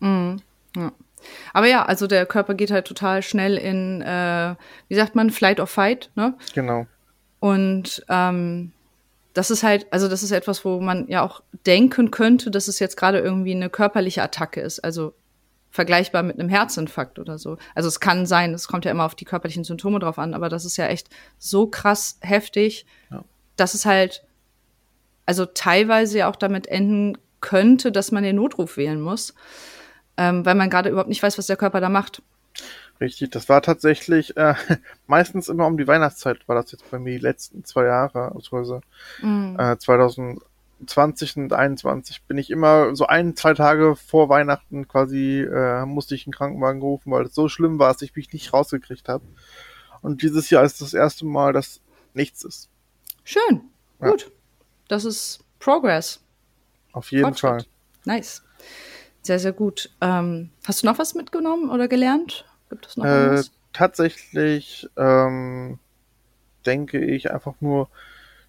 Mhm. Ja. Aber ja, also der Körper geht halt total schnell in, äh, wie sagt man, Flight or Fight, ne? Genau. Und ähm, das ist halt, also das ist etwas, wo man ja auch denken könnte, dass es jetzt gerade irgendwie eine körperliche Attacke ist. Also vergleichbar mit einem Herzinfarkt oder so. Also es kann sein, es kommt ja immer auf die körperlichen Symptome drauf an, aber das ist ja echt so krass heftig, ja. dass es halt, also teilweise ja auch damit enden könnte, dass man den Notruf wählen muss ähm, weil man gerade überhaupt nicht weiß, was der Körper da macht. Richtig, das war tatsächlich äh, *laughs* meistens immer um die Weihnachtszeit, war das jetzt bei mir die letzten zwei Jahre, also mhm. äh, 2020 und 2021 bin ich immer so ein, zwei Tage vor Weihnachten quasi, äh, musste ich einen Krankenwagen rufen, weil es so schlimm war, dass ich mich nicht rausgekriegt habe. Und dieses Jahr ist das erste Mal, dass nichts ist. Schön, ja. gut. Das ist Progress. Auf jeden. Fall. Nice. Sehr, sehr gut. Ähm, hast du noch was mitgenommen oder gelernt? Gibt es noch äh, Tatsächlich ähm, denke ich einfach nur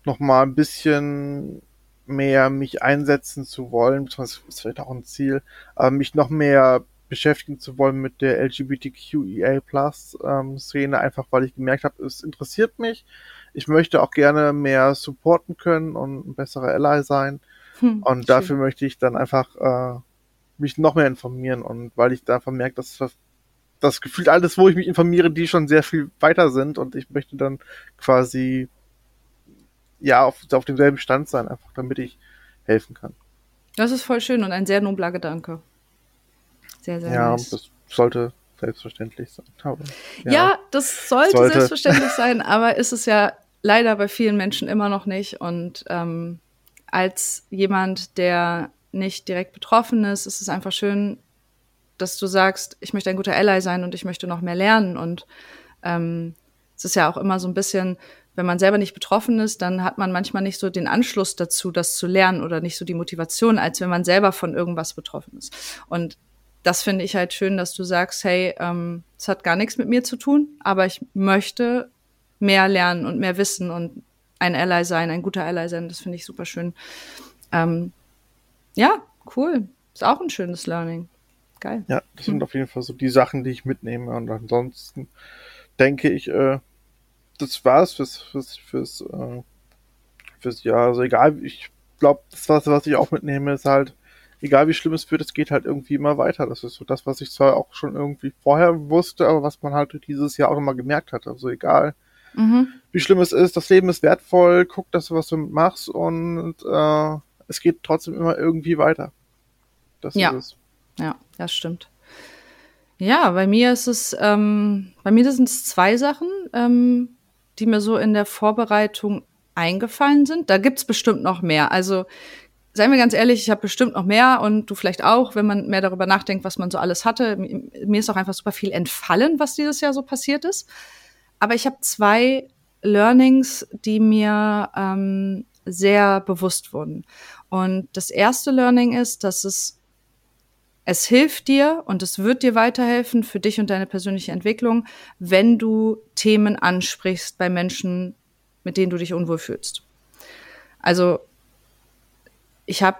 noch mal ein bisschen mehr mich einsetzen zu wollen, beziehungsweise ist vielleicht auch ein Ziel, äh, mich noch mehr beschäftigen zu wollen mit der LGBTQIA Plus ähm, Szene, einfach weil ich gemerkt habe, es interessiert mich. Ich möchte auch gerne mehr supporten können und ein besserer Ally sein. Hm, und schön. dafür möchte ich dann einfach äh, mich noch mehr informieren und weil ich da vermerke, dass das gefühlt alles, wo ich mich informiere, die schon sehr viel weiter sind und ich möchte dann quasi ja auf, auf demselben Stand sein, einfach damit ich helfen kann. Das ist voll schön und ein sehr nobler Gedanke. Sehr, sehr Ja, nice. das sollte selbstverständlich sein. Aber, ja, ja, das sollte, sollte, selbstverständlich *laughs* sein, aber ist es ja leider bei vielen Menschen immer noch nicht. Und ähm, als jemand, der nicht direkt betroffen ist, ist es einfach schön, dass du sagst, ich möchte ein guter Ally sein und ich möchte noch mehr lernen. Und ähm, es ist ja auch immer so ein bisschen, wenn man selber nicht betroffen ist, dann hat man manchmal nicht so den Anschluss dazu, das zu lernen oder nicht so die Motivation, als wenn man selber von irgendwas betroffen ist. Und das finde ich halt schön, dass du sagst, hey, ähm, es hat gar nichts mit mir zu tun, aber ich möchte mehr lernen und mehr wissen und ein Ally sein, ein guter Ally sein. Das finde ich super schön. Ähm, ja, cool. Ist auch ein schönes Learning. Geil. Ja, das sind hm. auf jeden Fall so die Sachen, die ich mitnehme. Und ansonsten denke ich, äh, das war's fürs, fürs, fürs, äh, fürs Jahr. Also egal, ich glaube, das, was, was ich auch mitnehme, ist halt, egal wie schlimm es wird, es geht halt irgendwie immer weiter. Das ist so das, was ich zwar auch schon irgendwie vorher wusste, aber was man halt dieses Jahr auch immer gemerkt hat. Also egal, mhm. wie schlimm es ist, das Leben ist wertvoll, guck, dass du was damit machst und äh, es geht trotzdem immer irgendwie weiter. Das ja. ist es. Ja, das stimmt. Ja, bei mir ist es, ähm, bei mir sind es zwei Sachen, ähm, die mir so in der Vorbereitung eingefallen sind. Da gibt's bestimmt noch mehr. Also seien wir ganz ehrlich, ich habe bestimmt noch mehr und du vielleicht auch, wenn man mehr darüber nachdenkt, was man so alles hatte. Mir ist auch einfach super viel entfallen, was dieses Jahr so passiert ist. Aber ich habe zwei Learnings, die mir ähm, sehr bewusst wurden. Und das erste Learning ist, dass es es hilft dir und es wird dir weiterhelfen für dich und deine persönliche Entwicklung, wenn du Themen ansprichst bei Menschen, mit denen du dich unwohl fühlst. Also ich habe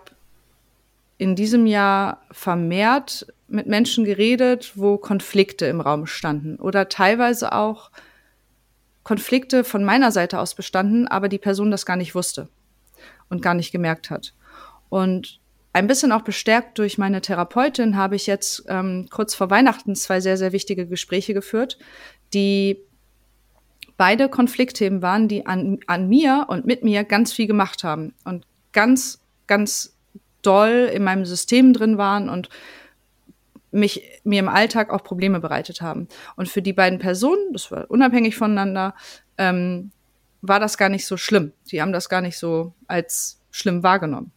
in diesem Jahr vermehrt mit Menschen geredet, wo Konflikte im Raum standen oder teilweise auch Konflikte von meiner Seite aus bestanden, aber die Person das gar nicht wusste und gar nicht gemerkt hat. Und ein bisschen auch bestärkt durch meine Therapeutin habe ich jetzt ähm, kurz vor Weihnachten zwei sehr, sehr wichtige Gespräche geführt, die beide Konfliktthemen waren, die an, an mir und mit mir ganz viel gemacht haben und ganz, ganz doll in meinem System drin waren und mich mir im Alltag auch Probleme bereitet haben. Und für die beiden Personen, das war unabhängig voneinander, ähm, war das gar nicht so schlimm. Die haben das gar nicht so als schlimm wahrgenommen.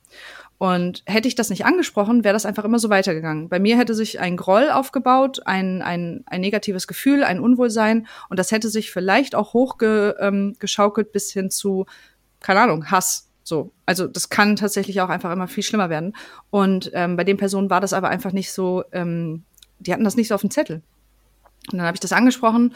Und hätte ich das nicht angesprochen, wäre das einfach immer so weitergegangen. Bei mir hätte sich ein Groll aufgebaut, ein, ein, ein negatives Gefühl, ein Unwohlsein und das hätte sich vielleicht auch hochgeschaukelt ähm, bis hin zu, keine Ahnung, Hass. So. Also das kann tatsächlich auch einfach immer viel schlimmer werden. Und ähm, bei den Personen war das aber einfach nicht so, ähm, die hatten das nicht so auf dem Zettel. Und dann habe ich das angesprochen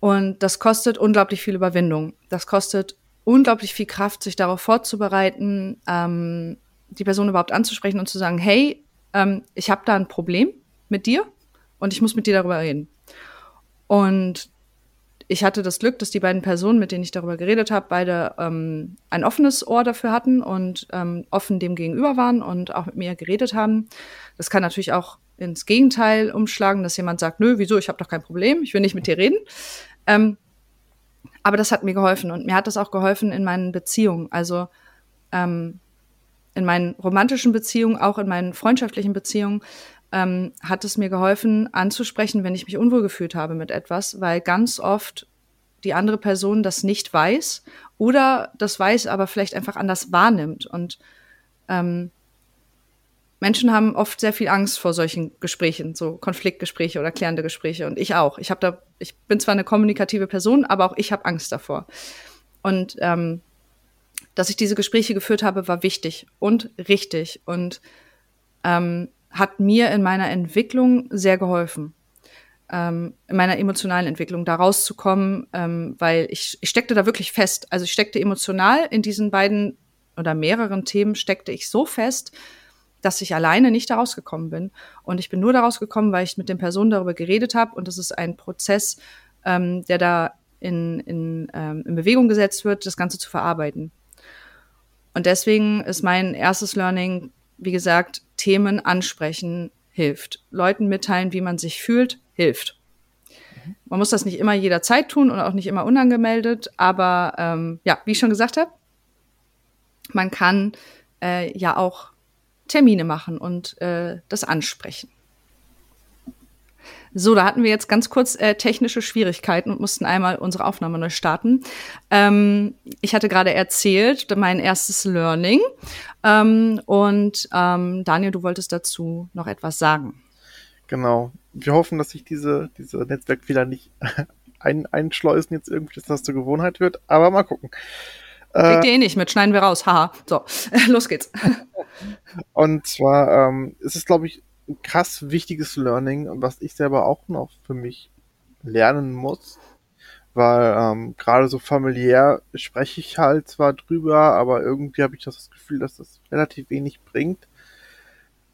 und das kostet unglaublich viel Überwindung. Das kostet unglaublich viel Kraft, sich darauf vorzubereiten, ähm, die Person überhaupt anzusprechen und zu sagen, hey, ähm, ich habe da ein Problem mit dir und ich muss mit dir darüber reden. Und ich hatte das Glück, dass die beiden Personen, mit denen ich darüber geredet habe, beide ähm, ein offenes Ohr dafür hatten und ähm, offen dem gegenüber waren und auch mit mir geredet haben. Das kann natürlich auch ins Gegenteil umschlagen, dass jemand sagt, nö, wieso, ich habe doch kein Problem, ich will nicht mit dir reden. Ähm, aber das hat mir geholfen und mir hat das auch geholfen in meinen Beziehungen. Also ähm, in meinen romantischen Beziehungen, auch in meinen freundschaftlichen Beziehungen, ähm, hat es mir geholfen, anzusprechen, wenn ich mich unwohl gefühlt habe mit etwas, weil ganz oft die andere Person das nicht weiß oder das weiß, aber vielleicht einfach anders wahrnimmt. Und ähm, Menschen haben oft sehr viel Angst vor solchen Gesprächen, so Konfliktgespräche oder klärende Gespräche. Und ich auch. Ich habe da, ich bin zwar eine kommunikative Person, aber auch ich habe Angst davor. Und ähm, dass ich diese Gespräche geführt habe, war wichtig und richtig und ähm, hat mir in meiner Entwicklung sehr geholfen. Ähm, in meiner emotionalen Entwicklung da rauszukommen, ähm, weil ich, ich steckte da wirklich fest. Also ich steckte emotional in diesen beiden oder mehreren Themen steckte ich so fest, dass ich alleine nicht da rausgekommen bin. Und ich bin nur da rausgekommen, weil ich mit den Personen darüber geredet habe. Und das ist ein Prozess, ähm, der da in, in, ähm, in Bewegung gesetzt wird, das Ganze zu verarbeiten. Und deswegen ist mein erstes Learning, wie gesagt, Themen ansprechen hilft. Leuten mitteilen, wie man sich fühlt, hilft. Man muss das nicht immer jederzeit tun und auch nicht immer unangemeldet, aber ähm, ja, wie ich schon gesagt habe, man kann äh, ja auch Termine machen und äh, das ansprechen. So, da hatten wir jetzt ganz kurz äh, technische Schwierigkeiten und mussten einmal unsere Aufnahme neu starten. Ähm, ich hatte gerade erzählt, mein erstes Learning. Ähm, und ähm, Daniel, du wolltest dazu noch etwas sagen. Genau. Wir hoffen, dass sich diese, diese Netzwerkfehler nicht *laughs* ein, einschleusen, jetzt irgendwie, dass das zur Gewohnheit wird. Aber mal gucken. Kriegt ihr eh nicht mit, schneiden wir raus. Haha. So, *laughs* los geht's. *laughs* Und zwar ähm, ist es, glaube ich, krass wichtiges Learning, was ich selber auch noch für mich lernen muss. Weil ähm, gerade so familiär spreche ich halt zwar drüber, aber irgendwie habe ich das Gefühl, dass das relativ wenig bringt.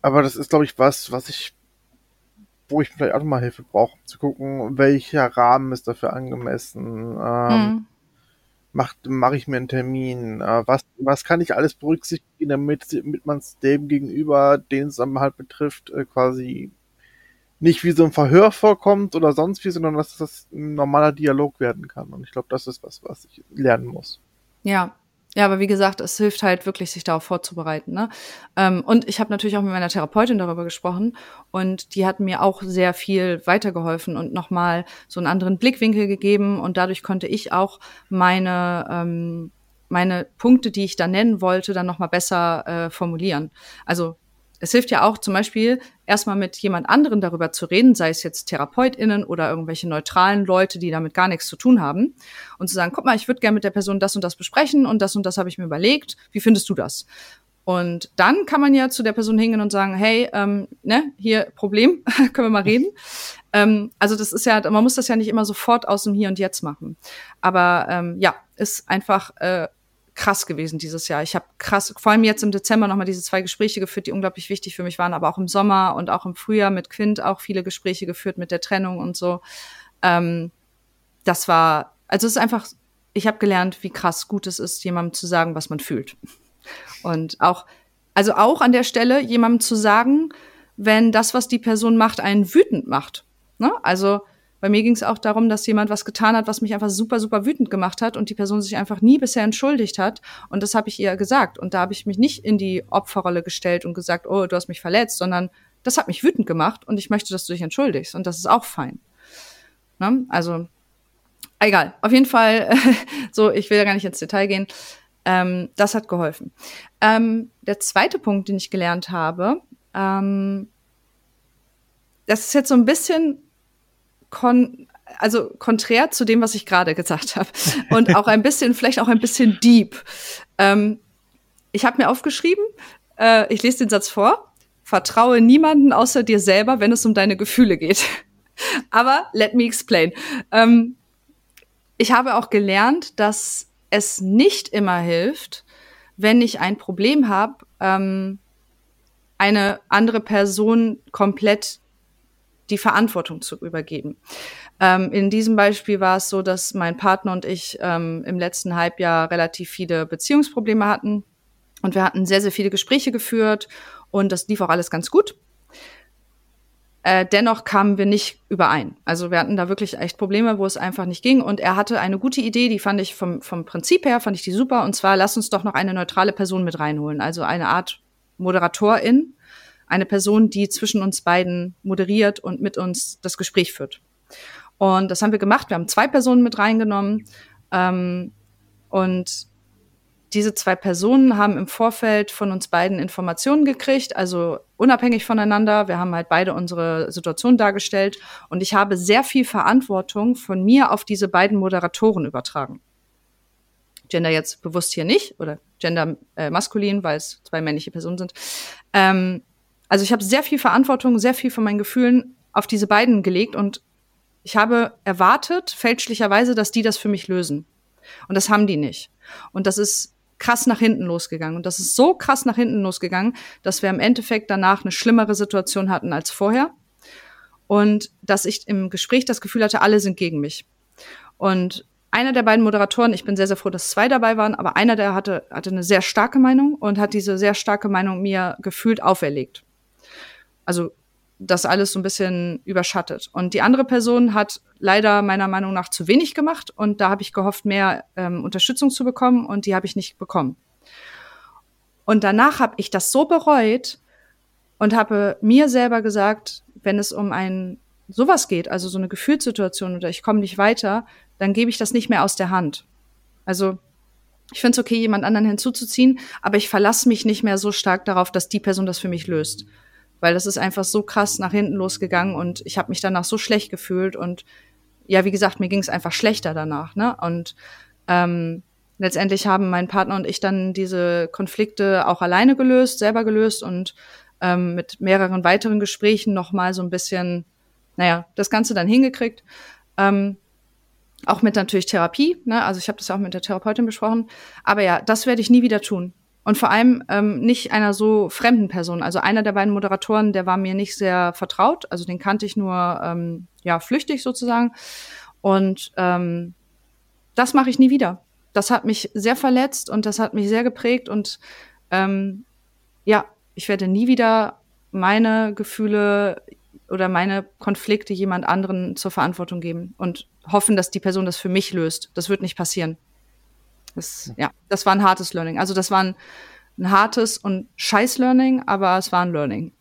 Aber das ist, glaube ich, was, was ich, wo ich vielleicht auch mal Hilfe brauche, zu gucken, welcher Rahmen ist dafür angemessen. Ähm, mhm mache ich mir einen Termin? Äh, was, was kann ich alles berücksichtigen, damit, damit man es dem gegenüber, den es dann halt betrifft, äh, quasi nicht wie so ein Verhör vorkommt oder sonst wie, sondern dass das ein normaler Dialog werden kann. Und ich glaube, das ist was, was ich lernen muss. Ja, ja, aber wie gesagt, es hilft halt wirklich, sich darauf vorzubereiten. Ne? Ähm, und ich habe natürlich auch mit meiner Therapeutin darüber gesprochen und die hat mir auch sehr viel weitergeholfen und nochmal so einen anderen Blickwinkel gegeben und dadurch konnte ich auch meine ähm, meine Punkte, die ich da nennen wollte, dann nochmal besser äh, formulieren. Also es hilft ja auch zum Beispiel erstmal mit jemand anderen darüber zu reden, sei es jetzt TherapeutInnen oder irgendwelche neutralen Leute, die damit gar nichts zu tun haben. Und zu sagen, guck mal, ich würde gerne mit der Person das und das besprechen und das und das habe ich mir überlegt. Wie findest du das? Und dann kann man ja zu der Person hingehen und sagen, hey, ähm, ne, hier Problem, *laughs* können wir mal reden. Ähm, also das ist ja, man muss das ja nicht immer sofort aus dem Hier und Jetzt machen. Aber ähm, ja, ist einfach äh, krass gewesen dieses Jahr. Ich habe krass, vor allem jetzt im Dezember nochmal diese zwei Gespräche geführt, die unglaublich wichtig für mich waren, aber auch im Sommer und auch im Frühjahr mit Quint auch viele Gespräche geführt mit der Trennung und so. Ähm, das war, also es ist einfach, ich habe gelernt, wie krass gut es ist, jemandem zu sagen, was man fühlt. Und auch, also auch an der Stelle jemandem zu sagen, wenn das, was die Person macht, einen wütend macht. Ne? Also bei mir ging es auch darum, dass jemand was getan hat, was mich einfach super, super wütend gemacht hat und die Person sich einfach nie bisher entschuldigt hat. Und das habe ich ihr gesagt. Und da habe ich mich nicht in die Opferrolle gestellt und gesagt, oh, du hast mich verletzt, sondern das hat mich wütend gemacht und ich möchte, dass du dich entschuldigst. Und das ist auch fein. Ne? Also, egal. Auf jeden Fall, *laughs* so, ich will ja gar nicht ins Detail gehen. Ähm, das hat geholfen. Ähm, der zweite Punkt, den ich gelernt habe, ähm, das ist jetzt so ein bisschen kon also konträr zu dem, was ich gerade gesagt habe. Und auch ein bisschen, vielleicht auch ein bisschen deep. Ähm, ich habe mir aufgeschrieben, äh, ich lese den Satz vor, vertraue niemanden außer dir selber, wenn es um deine Gefühle geht. *laughs* Aber let me explain. Ähm, ich habe auch gelernt, dass es nicht immer hilft, wenn ich ein Problem habe, ähm, eine andere Person komplett die Verantwortung zu übergeben. Ähm, in diesem Beispiel war es so, dass mein Partner und ich ähm, im letzten Halbjahr relativ viele Beziehungsprobleme hatten und wir hatten sehr, sehr viele Gespräche geführt und das lief auch alles ganz gut. Äh, dennoch kamen wir nicht überein. Also wir hatten da wirklich echt Probleme, wo es einfach nicht ging. Und er hatte eine gute Idee, die fand ich vom, vom Prinzip her, fand ich die super. Und zwar, lass uns doch noch eine neutrale Person mit reinholen. Also eine Art Moderatorin, eine Person, die zwischen uns beiden moderiert und mit uns das Gespräch führt. Und das haben wir gemacht. Wir haben zwei Personen mit reingenommen. Ähm, und diese zwei Personen haben im Vorfeld von uns beiden Informationen gekriegt, also unabhängig voneinander. Wir haben halt beide unsere Situation dargestellt und ich habe sehr viel Verantwortung von mir auf diese beiden Moderatoren übertragen. Gender jetzt bewusst hier nicht oder Gender äh, maskulin, weil es zwei männliche Personen sind. Ähm, also ich habe sehr viel Verantwortung, sehr viel von meinen Gefühlen auf diese beiden gelegt und ich habe erwartet, fälschlicherweise, dass die das für mich lösen. Und das haben die nicht. Und das ist krass nach hinten losgegangen. Und das ist so krass nach hinten losgegangen, dass wir im Endeffekt danach eine schlimmere Situation hatten als vorher. Und dass ich im Gespräch das Gefühl hatte, alle sind gegen mich. Und einer der beiden Moderatoren, ich bin sehr, sehr froh, dass zwei dabei waren, aber einer der hatte, hatte eine sehr starke Meinung und hat diese sehr starke Meinung mir gefühlt auferlegt. Also das alles so ein bisschen überschattet. Und die andere Person hat leider meiner Meinung nach zu wenig gemacht und da habe ich gehofft, mehr ähm, Unterstützung zu bekommen und die habe ich nicht bekommen. Und danach habe ich das so bereut und habe mir selber gesagt, wenn es um ein sowas geht, also so eine Gefühlssituation oder ich komme nicht weiter, dann gebe ich das nicht mehr aus der Hand. Also ich finde es okay, jemand anderen hinzuzuziehen, aber ich verlasse mich nicht mehr so stark darauf, dass die Person das für mich löst weil das ist einfach so krass nach hinten losgegangen und ich habe mich danach so schlecht gefühlt und ja, wie gesagt, mir ging es einfach schlechter danach, ne? Und ähm, letztendlich haben mein Partner und ich dann diese Konflikte auch alleine gelöst, selber gelöst und ähm, mit mehreren weiteren Gesprächen nochmal so ein bisschen, naja, das Ganze dann hingekriegt. Ähm, auch mit natürlich Therapie, ne? also ich habe das ja auch mit der Therapeutin besprochen. Aber ja, das werde ich nie wieder tun. Und vor allem ähm, nicht einer so fremden Person. Also einer der beiden Moderatoren, der war mir nicht sehr vertraut. Also den kannte ich nur ähm, ja flüchtig sozusagen. Und ähm, das mache ich nie wieder. Das hat mich sehr verletzt und das hat mich sehr geprägt. Und ähm, ja, ich werde nie wieder meine Gefühle oder meine Konflikte jemand anderen zur Verantwortung geben und hoffen, dass die Person das für mich löst. Das wird nicht passieren. Das, ja, das war ein hartes Learning. Also das war ein, ein hartes und scheiß Learning, aber es war ein Learning.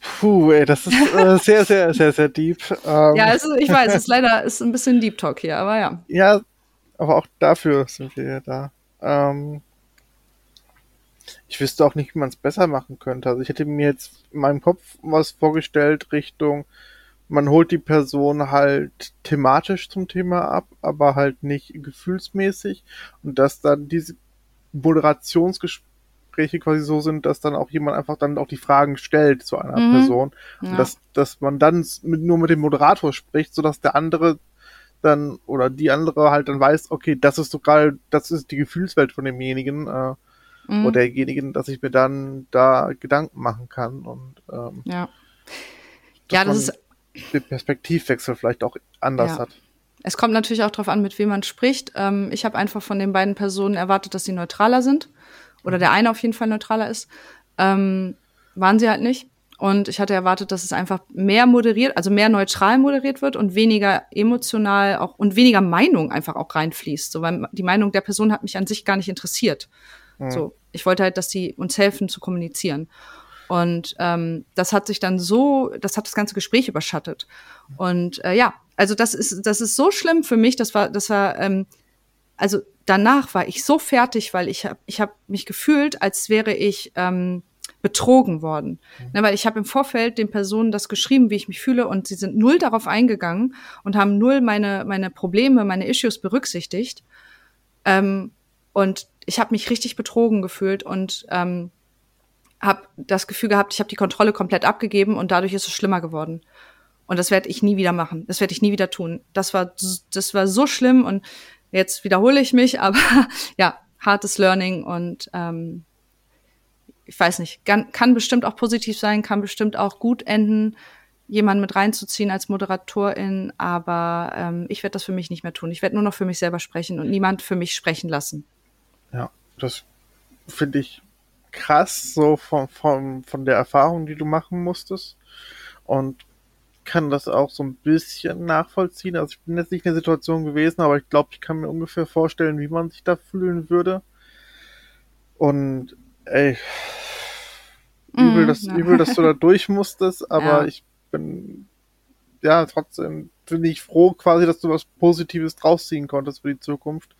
Puh, ey, das ist äh, sehr, sehr, sehr, sehr deep. Ähm. Ja, ist, ich weiß, es ist leider ist ein bisschen Deep Talk hier, aber ja. Ja, aber auch dafür sind wir ja da. Ähm, ich wüsste auch nicht, wie man es besser machen könnte. Also ich hätte mir jetzt in meinem Kopf was vorgestellt Richtung, man holt die Person halt thematisch zum Thema ab, aber halt nicht gefühlsmäßig und dass dann diese Moderationsgespräche quasi so sind, dass dann auch jemand einfach dann auch die Fragen stellt zu einer mhm. Person ja. und dass, dass man dann mit, nur mit dem Moderator spricht, sodass der andere dann oder die andere halt dann weiß, okay, das ist so gerade, das ist die Gefühlswelt von demjenigen äh, mhm. oder derjenigen, dass ich mir dann da Gedanken machen kann und ähm, ja. Ja, das ist den Perspektivwechsel vielleicht auch anders ja. hat. Es kommt natürlich auch darauf an, mit wem man spricht. Ähm, ich habe einfach von den beiden Personen erwartet, dass sie neutraler sind. Oder der eine auf jeden Fall neutraler ist. Ähm, waren sie halt nicht. Und ich hatte erwartet, dass es einfach mehr moderiert, also mehr neutral moderiert wird und weniger emotional auch und weniger Meinung einfach auch reinfließt. So, weil die Meinung der Person hat mich an sich gar nicht interessiert. Mhm. So, ich wollte halt, dass sie uns helfen zu kommunizieren. Und ähm, das hat sich dann so, das hat das ganze Gespräch überschattet. Und äh, ja, also das ist, das ist so schlimm für mich. Das war, das war, ähm, also danach war ich so fertig, weil ich habe, ich habe mich gefühlt, als wäre ich ähm, betrogen worden. Mhm. Ne, weil ich habe im Vorfeld den Personen das geschrieben, wie ich mich fühle, und sie sind null darauf eingegangen und haben null meine meine Probleme, meine Issues berücksichtigt. Ähm, und ich habe mich richtig betrogen gefühlt und ähm, habe das Gefühl gehabt, ich habe die Kontrolle komplett abgegeben und dadurch ist es schlimmer geworden. Und das werde ich nie wieder machen. Das werde ich nie wieder tun. Das war, das war so schlimm und jetzt wiederhole ich mich, *laughs* aber ja, hartes Learning und ähm, ich weiß nicht, kann, kann bestimmt auch positiv sein, kann bestimmt auch gut enden, jemanden mit reinzuziehen als Moderatorin, aber ähm, ich werde das für mich nicht mehr tun. Ich werde nur noch für mich selber sprechen und niemand für mich sprechen lassen. Ja, das finde ich krass, so von, von, von der Erfahrung, die du machen musstest. Und kann das auch so ein bisschen nachvollziehen. Also ich bin jetzt nicht in der Situation gewesen, aber ich glaube, ich kann mir ungefähr vorstellen, wie man sich da fühlen würde. Und ey, übel, mm, dass, ja. übel, dass du da *laughs* durch musstest, aber ja. ich bin ja trotzdem bin ich froh quasi, dass du was Positives draus ziehen konntest für die Zukunft,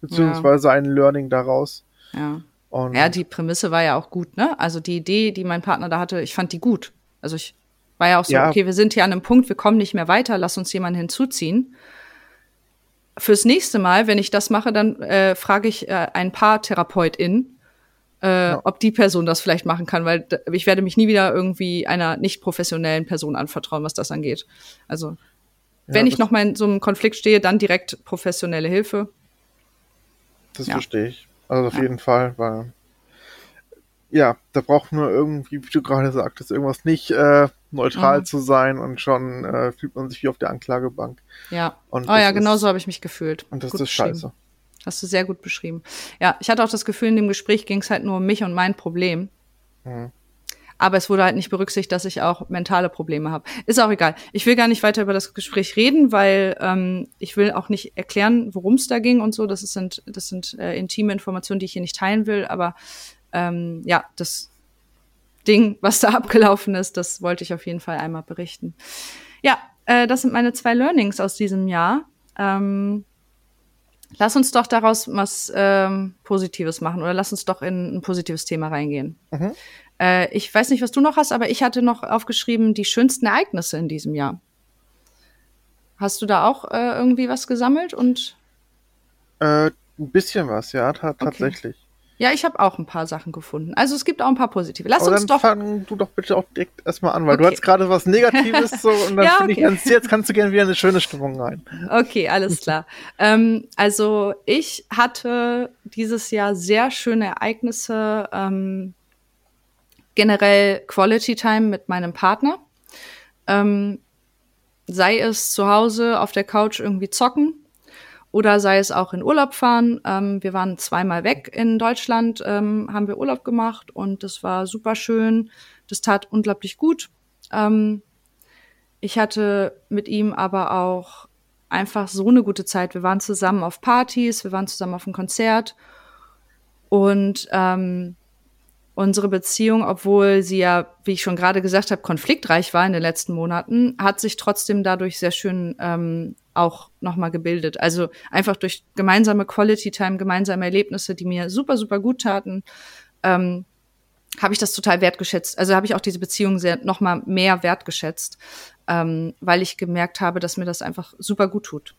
beziehungsweise ja. ein Learning daraus. Ja. Und ja, die Prämisse war ja auch gut, ne? Also die Idee, die mein Partner da hatte, ich fand die gut. Also ich war ja auch so, ja. okay, wir sind hier an einem Punkt, wir kommen nicht mehr weiter, lass uns jemanden hinzuziehen. Fürs nächste Mal, wenn ich das mache, dann äh, frage ich äh, ein paar TherapeutInnen, äh, ja. ob die Person das vielleicht machen kann, weil ich werde mich nie wieder irgendwie einer nicht professionellen Person anvertrauen, was das angeht. Also ja, wenn ich noch mal in so einem Konflikt stehe, dann direkt professionelle Hilfe. Das verstehe ich. Also auf ja. jeden Fall, weil ja, da braucht nur irgendwie, wie du gerade sagtest, irgendwas nicht äh, neutral mhm. zu sein und schon äh, fühlt man sich wie auf der Anklagebank. Ja. Und oh ja, genau so habe ich mich gefühlt. Und das gut ist scheiße. Hast du sehr gut beschrieben. Ja, ich hatte auch das Gefühl, in dem Gespräch ging es halt nur um mich und mein Problem. Mhm. Aber es wurde halt nicht berücksichtigt, dass ich auch mentale Probleme habe. Ist auch egal. Ich will gar nicht weiter über das Gespräch reden, weil ähm, ich will auch nicht erklären, worum es da ging und so. Das sind, das sind äh, intime Informationen, die ich hier nicht teilen will. Aber ähm, ja, das Ding, was da *laughs* abgelaufen ist, das wollte ich auf jeden Fall einmal berichten. Ja, äh, das sind meine zwei Learnings aus diesem Jahr. Ähm, lass uns doch daraus was ähm, Positives machen oder lass uns doch in ein positives Thema reingehen. Mhm. Äh, ich weiß nicht, was du noch hast, aber ich hatte noch aufgeschrieben, die schönsten Ereignisse in diesem Jahr. Hast du da auch äh, irgendwie was gesammelt und? Äh, ein bisschen was, ja, tatsächlich. Okay. Ja, ich habe auch ein paar Sachen gefunden. Also es gibt auch ein paar positive. Lass Aber uns dann doch. Fang du doch bitte auch direkt erstmal an, weil okay. du hast gerade was Negatives so *laughs* und dann ja, okay. ich ganz, jetzt kannst du gerne wieder eine schöne Stimmung rein. Okay, alles klar. ähm, also ich hatte dieses Jahr sehr schöne Ereignisse, ähm, generell Quality Time mit meinem Partner. Ähm, sei es zu Hause auf der Couch irgendwie zocken oder sei es auch in Urlaub fahren. Ähm, wir waren zweimal weg in Deutschland, ähm, haben wir Urlaub gemacht und das war super schön. Das tat unglaublich gut. Ähm, ich hatte mit ihm aber auch einfach so eine gute Zeit. Wir waren zusammen auf Partys, wir waren zusammen auf einem Konzert und ähm, unsere Beziehung, obwohl sie ja, wie ich schon gerade gesagt habe, konfliktreich war in den letzten Monaten, hat sich trotzdem dadurch sehr schön ähm, auch nochmal gebildet. Also einfach durch gemeinsame Quality Time, gemeinsame Erlebnisse, die mir super, super gut taten, ähm, habe ich das total wertgeschätzt. Also habe ich auch diese Beziehung sehr nochmal mehr wertgeschätzt, ähm, weil ich gemerkt habe, dass mir das einfach super gut tut.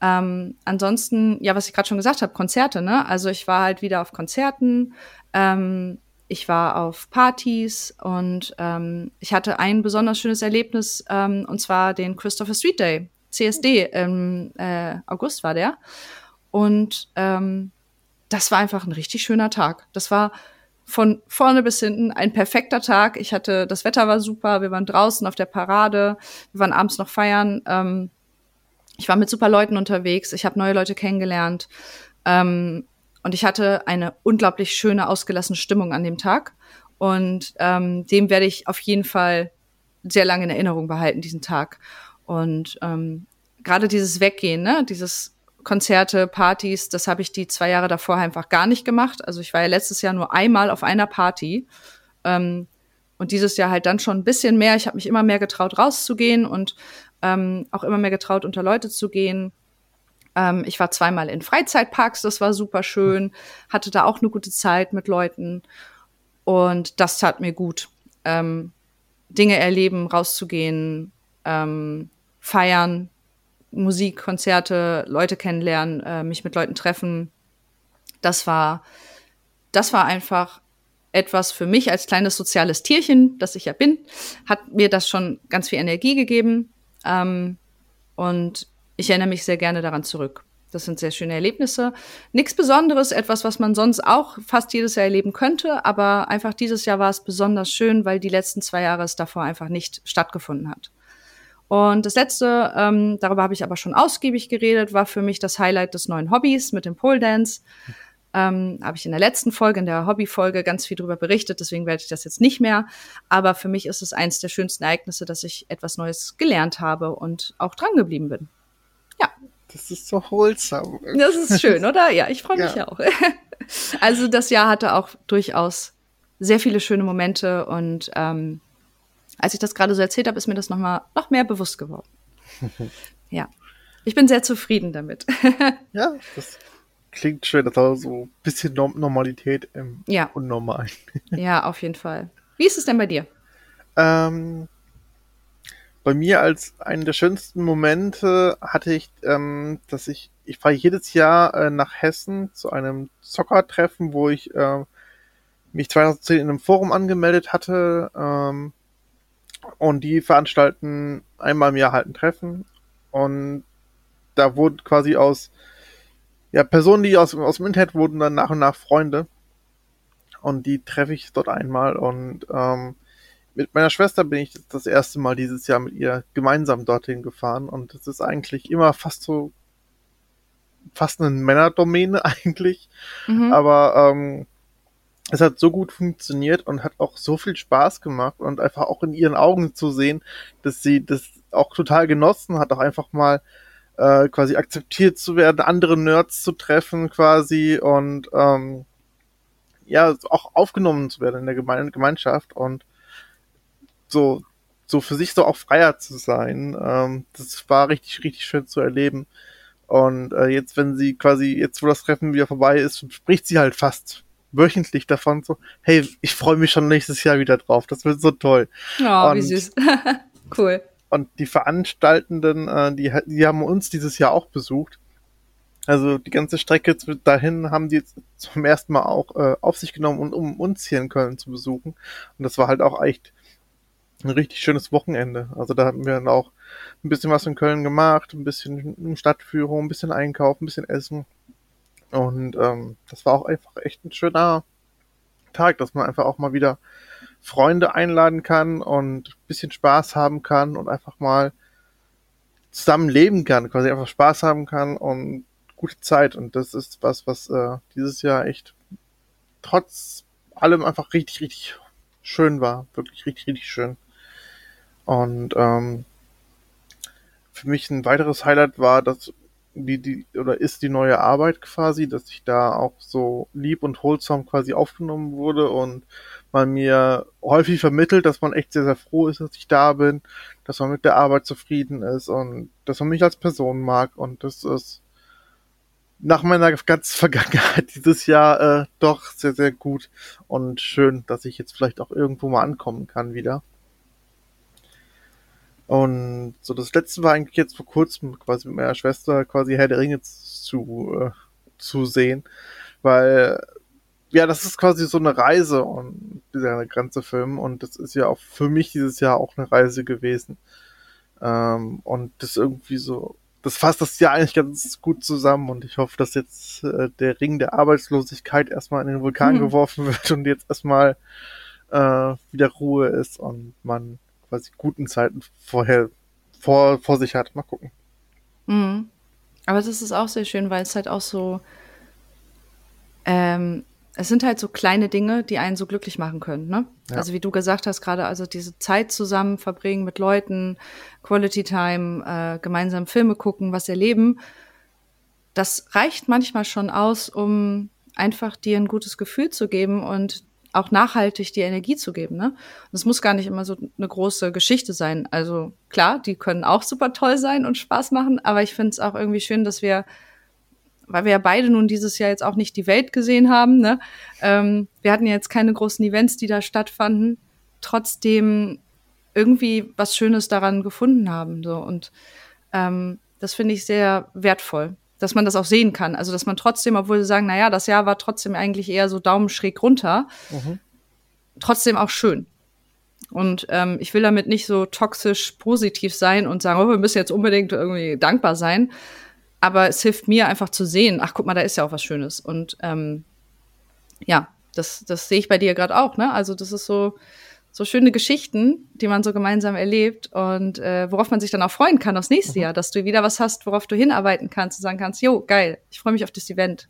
Ähm, ansonsten, ja, was ich gerade schon gesagt habe, Konzerte, ne? Also ich war halt wieder auf Konzerten, ähm, ich war auf Partys und ähm, ich hatte ein besonders schönes Erlebnis, ähm, und zwar den Christopher Street Day, CSD, im äh, August war der. Und ähm, das war einfach ein richtig schöner Tag. Das war von vorne bis hinten ein perfekter Tag. Ich hatte, das Wetter war super, wir waren draußen auf der Parade, wir waren abends noch feiern. Ähm, ich war mit super Leuten unterwegs, ich habe neue Leute kennengelernt. Ähm, und ich hatte eine unglaublich schöne, ausgelassene Stimmung an dem Tag. Und ähm, dem werde ich auf jeden Fall sehr lange in Erinnerung behalten, diesen Tag. Und ähm, gerade dieses Weggehen, ne, dieses Konzerte, Partys, das habe ich die zwei Jahre davor einfach gar nicht gemacht. Also ich war ja letztes Jahr nur einmal auf einer Party. Ähm, und dieses Jahr halt dann schon ein bisschen mehr. Ich habe mich immer mehr getraut, rauszugehen und ähm, auch immer mehr getraut, unter Leute zu gehen. Ähm, ich war zweimal in Freizeitparks, das war super schön, hatte da auch eine gute Zeit mit Leuten und das tat mir gut. Ähm, Dinge erleben, rauszugehen, ähm, feiern, Musik, Konzerte, Leute kennenlernen, äh, mich mit Leuten treffen. Das war, das war einfach etwas für mich als kleines soziales Tierchen, das ich ja bin, hat mir das schon ganz viel Energie gegeben. Ähm, und ich erinnere mich sehr gerne daran zurück. Das sind sehr schöne Erlebnisse. Nichts Besonderes, etwas, was man sonst auch fast jedes Jahr erleben könnte, aber einfach dieses Jahr war es besonders schön, weil die letzten zwei Jahre es davor einfach nicht stattgefunden hat. Und das letzte, ähm, darüber habe ich aber schon ausgiebig geredet, war für mich das Highlight des neuen Hobbys mit dem Pole Dance. Ähm, habe ich in der letzten Folge, in der Hobbyfolge, ganz viel darüber berichtet, deswegen werde ich das jetzt nicht mehr. Aber für mich ist es eines der schönsten Ereignisse, dass ich etwas Neues gelernt habe und auch dran geblieben bin. Ja. Das ist so wholesome. Das ist schön, oder? Ja, ich freue mich ja. auch. *laughs* Also das Jahr hatte auch durchaus sehr viele schöne Momente und ähm, als ich das gerade so erzählt habe, ist mir das noch mal noch mehr bewusst geworden. *laughs* ja, ich bin sehr zufrieden damit. *laughs* ja, das klingt schön, das war so ein bisschen Normalität im ja. Unnormalen. *laughs* ja, auf jeden Fall. Wie ist es denn bei dir? Ähm, bei mir als einen der schönsten Momente hatte ich, ähm, dass ich, ich fahre jedes Jahr äh, nach Hessen zu einem Zockertreffen, wo ich äh, mich 2010 in einem Forum angemeldet hatte. Ähm, und die veranstalten einmal im Jahr halt ein Treffen. Und da wurden quasi aus, ja, Personen, die aus, aus dem Internet wurden dann nach und nach Freunde. Und die treffe ich dort einmal und ähm, mit meiner Schwester bin ich das erste Mal dieses Jahr mit ihr gemeinsam dorthin gefahren und es ist eigentlich immer fast so fast eine Männerdomäne *laughs* eigentlich, mhm. aber ähm, es hat so gut funktioniert und hat auch so viel Spaß gemacht und einfach auch in ihren Augen zu sehen, dass sie das auch total genossen hat, auch einfach mal äh, quasi akzeptiert zu werden, andere Nerds zu treffen quasi und ähm, ja, auch aufgenommen zu werden in der Geme Gemeinschaft und so, so für sich so auch freier zu sein. Ähm, das war richtig, richtig schön zu erleben. Und äh, jetzt, wenn sie quasi, jetzt wo das Treffen wieder vorbei ist, spricht sie halt fast wöchentlich davon so, hey, ich freue mich schon nächstes Jahr wieder drauf. Das wird so toll. Oh, und, wie süß. *laughs* cool. Und die Veranstaltenden, äh, die, die haben uns dieses Jahr auch besucht. Also die ganze Strecke dahin haben die zum ersten Mal auch äh, auf sich genommen, und, um uns hier in Köln zu besuchen. Und das war halt auch echt ein richtig schönes Wochenende. Also da hatten wir dann auch ein bisschen was in Köln gemacht, ein bisschen Stadtführung, ein bisschen Einkaufen, ein bisschen Essen. Und ähm, das war auch einfach echt ein schöner Tag, dass man einfach auch mal wieder Freunde einladen kann und ein bisschen Spaß haben kann und einfach mal zusammen leben kann, quasi einfach Spaß haben kann und gute Zeit. Und das ist was, was äh, dieses Jahr echt trotz allem einfach richtig, richtig schön war. Wirklich richtig, richtig schön. Und ähm, für mich ein weiteres Highlight war, dass die, die, oder ist die neue Arbeit quasi, dass ich da auch so lieb und holsam quasi aufgenommen wurde und man mir häufig vermittelt, dass man echt sehr, sehr froh ist, dass ich da bin, dass man mit der Arbeit zufrieden ist und dass man mich als Person mag und das ist nach meiner ganzen Vergangenheit *laughs* dieses Jahr äh, doch sehr, sehr gut und schön, dass ich jetzt vielleicht auch irgendwo mal ankommen kann wieder. Und so das letzte war eigentlich jetzt vor kurzem quasi mit meiner Schwester quasi Herr der Ringe zu, äh, zu sehen, weil ja, das ist quasi so eine Reise und dieser ganze Film und das ist ja auch für mich dieses Jahr auch eine Reise gewesen. Ähm, und das irgendwie so, das fasst das Jahr eigentlich ganz gut zusammen und ich hoffe, dass jetzt äh, der Ring der Arbeitslosigkeit erstmal in den Vulkan hm. geworfen *laughs* wird und jetzt erstmal äh, wieder Ruhe ist und man quasi guten Zeiten vorher vor, vor sich hat. Mal gucken. Mhm. Aber das ist auch sehr schön, weil es halt auch so, ähm, es sind halt so kleine Dinge, die einen so glücklich machen können, ne? Ja. Also wie du gesagt hast, gerade also diese Zeit zusammen verbringen mit Leuten, Quality Time, äh, gemeinsam Filme gucken, was erleben, das reicht manchmal schon aus, um einfach dir ein gutes Gefühl zu geben und auch nachhaltig die Energie zu geben. Ne? Das muss gar nicht immer so eine große Geschichte sein. Also klar, die können auch super toll sein und Spaß machen, aber ich finde es auch irgendwie schön, dass wir, weil wir ja beide nun dieses Jahr jetzt auch nicht die Welt gesehen haben, ne? Ähm, wir hatten ja jetzt keine großen Events, die da stattfanden, trotzdem irgendwie was Schönes daran gefunden haben. So. Und ähm, das finde ich sehr wertvoll dass man das auch sehen kann. Also, dass man trotzdem, obwohl sie sagen, na ja, das Jahr war trotzdem eigentlich eher so Daumen schräg runter, mhm. trotzdem auch schön. Und ähm, ich will damit nicht so toxisch positiv sein und sagen, oh, wir müssen jetzt unbedingt irgendwie dankbar sein. Aber es hilft mir einfach zu sehen, ach guck mal, da ist ja auch was Schönes. Und ähm, ja, das, das sehe ich bei dir gerade auch, ne? Also das ist so, so schöne Geschichten, die man so gemeinsam erlebt und äh, worauf man sich dann auch freuen kann aufs nächste mhm. Jahr, dass du wieder was hast, worauf du hinarbeiten kannst und sagen kannst, jo, geil, ich freue mich auf das Event.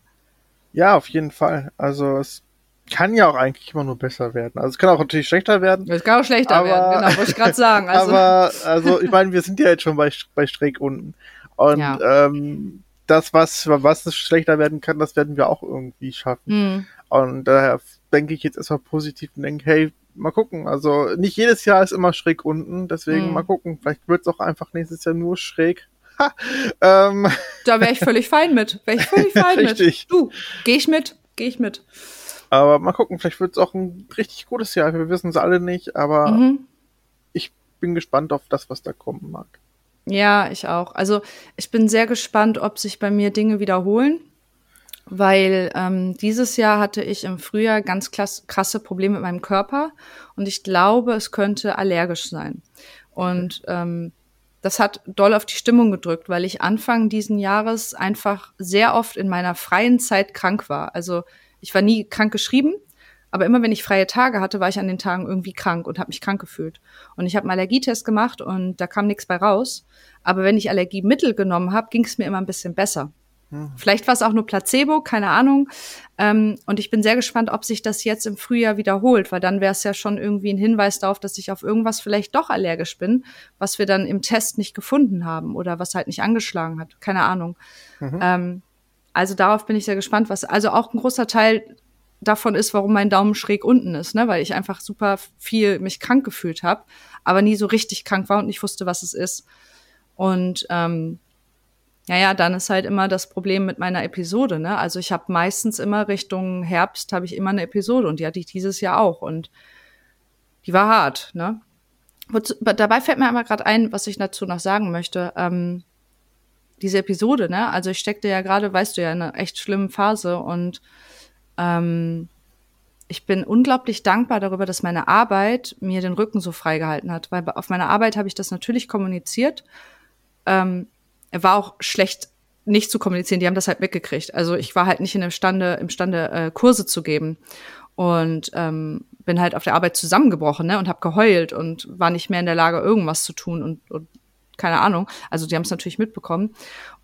Ja, auf jeden Fall. Also es kann ja auch eigentlich immer nur besser werden. Also es kann auch natürlich schlechter werden. Es kann auch schlechter aber, werden, genau, wollte ich gerade sagen. Also. *laughs* Aber also ich meine, wir sind ja jetzt schon bei, bei Streck unten. Und ja. ähm, das, was, was es schlechter werden kann, das werden wir auch irgendwie schaffen. Mhm. Und daher denke ich jetzt erstmal positiv und denke, hey, mal gucken. Also nicht jedes Jahr ist immer schräg unten, deswegen mhm. mal gucken. Vielleicht wird es auch einfach nächstes Jahr nur schräg. *laughs* Ha, ähm. Da wäre ich völlig fein mit. Wäre ich völlig *laughs* fein mit. Du, geh ich mit, geh ich mit. Aber mal gucken, vielleicht wird es auch ein richtig gutes Jahr. Wir wissen es alle nicht, aber mhm. ich bin gespannt auf das, was da kommen mag. Ja, ich auch. Also ich bin sehr gespannt, ob sich bei mir Dinge wiederholen weil ähm, dieses Jahr hatte ich im Frühjahr ganz krasse Probleme mit meinem Körper und ich glaube, es könnte allergisch sein. Und ähm, das hat doll auf die Stimmung gedrückt, weil ich Anfang diesen Jahres einfach sehr oft in meiner freien Zeit krank war. Also ich war nie krank geschrieben, aber immer wenn ich freie Tage hatte, war ich an den Tagen irgendwie krank und habe mich krank gefühlt. Und ich habe einen Allergietest gemacht und da kam nichts bei raus. Aber wenn ich Allergiemittel genommen habe, ging es mir immer ein bisschen besser. Vielleicht war es auch nur Placebo, keine Ahnung. Ähm, und ich bin sehr gespannt, ob sich das jetzt im Frühjahr wiederholt, weil dann wäre es ja schon irgendwie ein Hinweis darauf, dass ich auf irgendwas vielleicht doch allergisch bin, was wir dann im Test nicht gefunden haben oder was halt nicht angeschlagen hat. Keine Ahnung. Mhm. Ähm, also darauf bin ich sehr gespannt, was also auch ein großer Teil davon ist, warum mein Daumen schräg unten ist, ne? weil ich einfach super viel mich krank gefühlt habe, aber nie so richtig krank war und nicht wusste, was es ist. Und ähm, ja, ja, dann ist halt immer das Problem mit meiner Episode, ne? Also ich habe meistens immer Richtung Herbst habe ich immer eine Episode und die hatte ich dieses Jahr auch und die war hart, ne? Dabei fällt mir aber gerade ein, was ich dazu noch sagen möchte. Ähm, diese Episode, ne? Also ich steckte ja gerade, weißt du ja, in einer echt schlimmen Phase und ähm, ich bin unglaublich dankbar darüber, dass meine Arbeit mir den Rücken so freigehalten hat, weil auf meiner Arbeit habe ich das natürlich kommuniziert. Ähm, war auch schlecht nicht zu kommunizieren, die haben das halt mitgekriegt. Also ich war halt nicht in imstande, imstande äh, Kurse zu geben und ähm, bin halt auf der Arbeit zusammengebrochen ne, und habe geheult und war nicht mehr in der Lage, irgendwas zu tun und, und keine Ahnung. Also die haben es natürlich mitbekommen.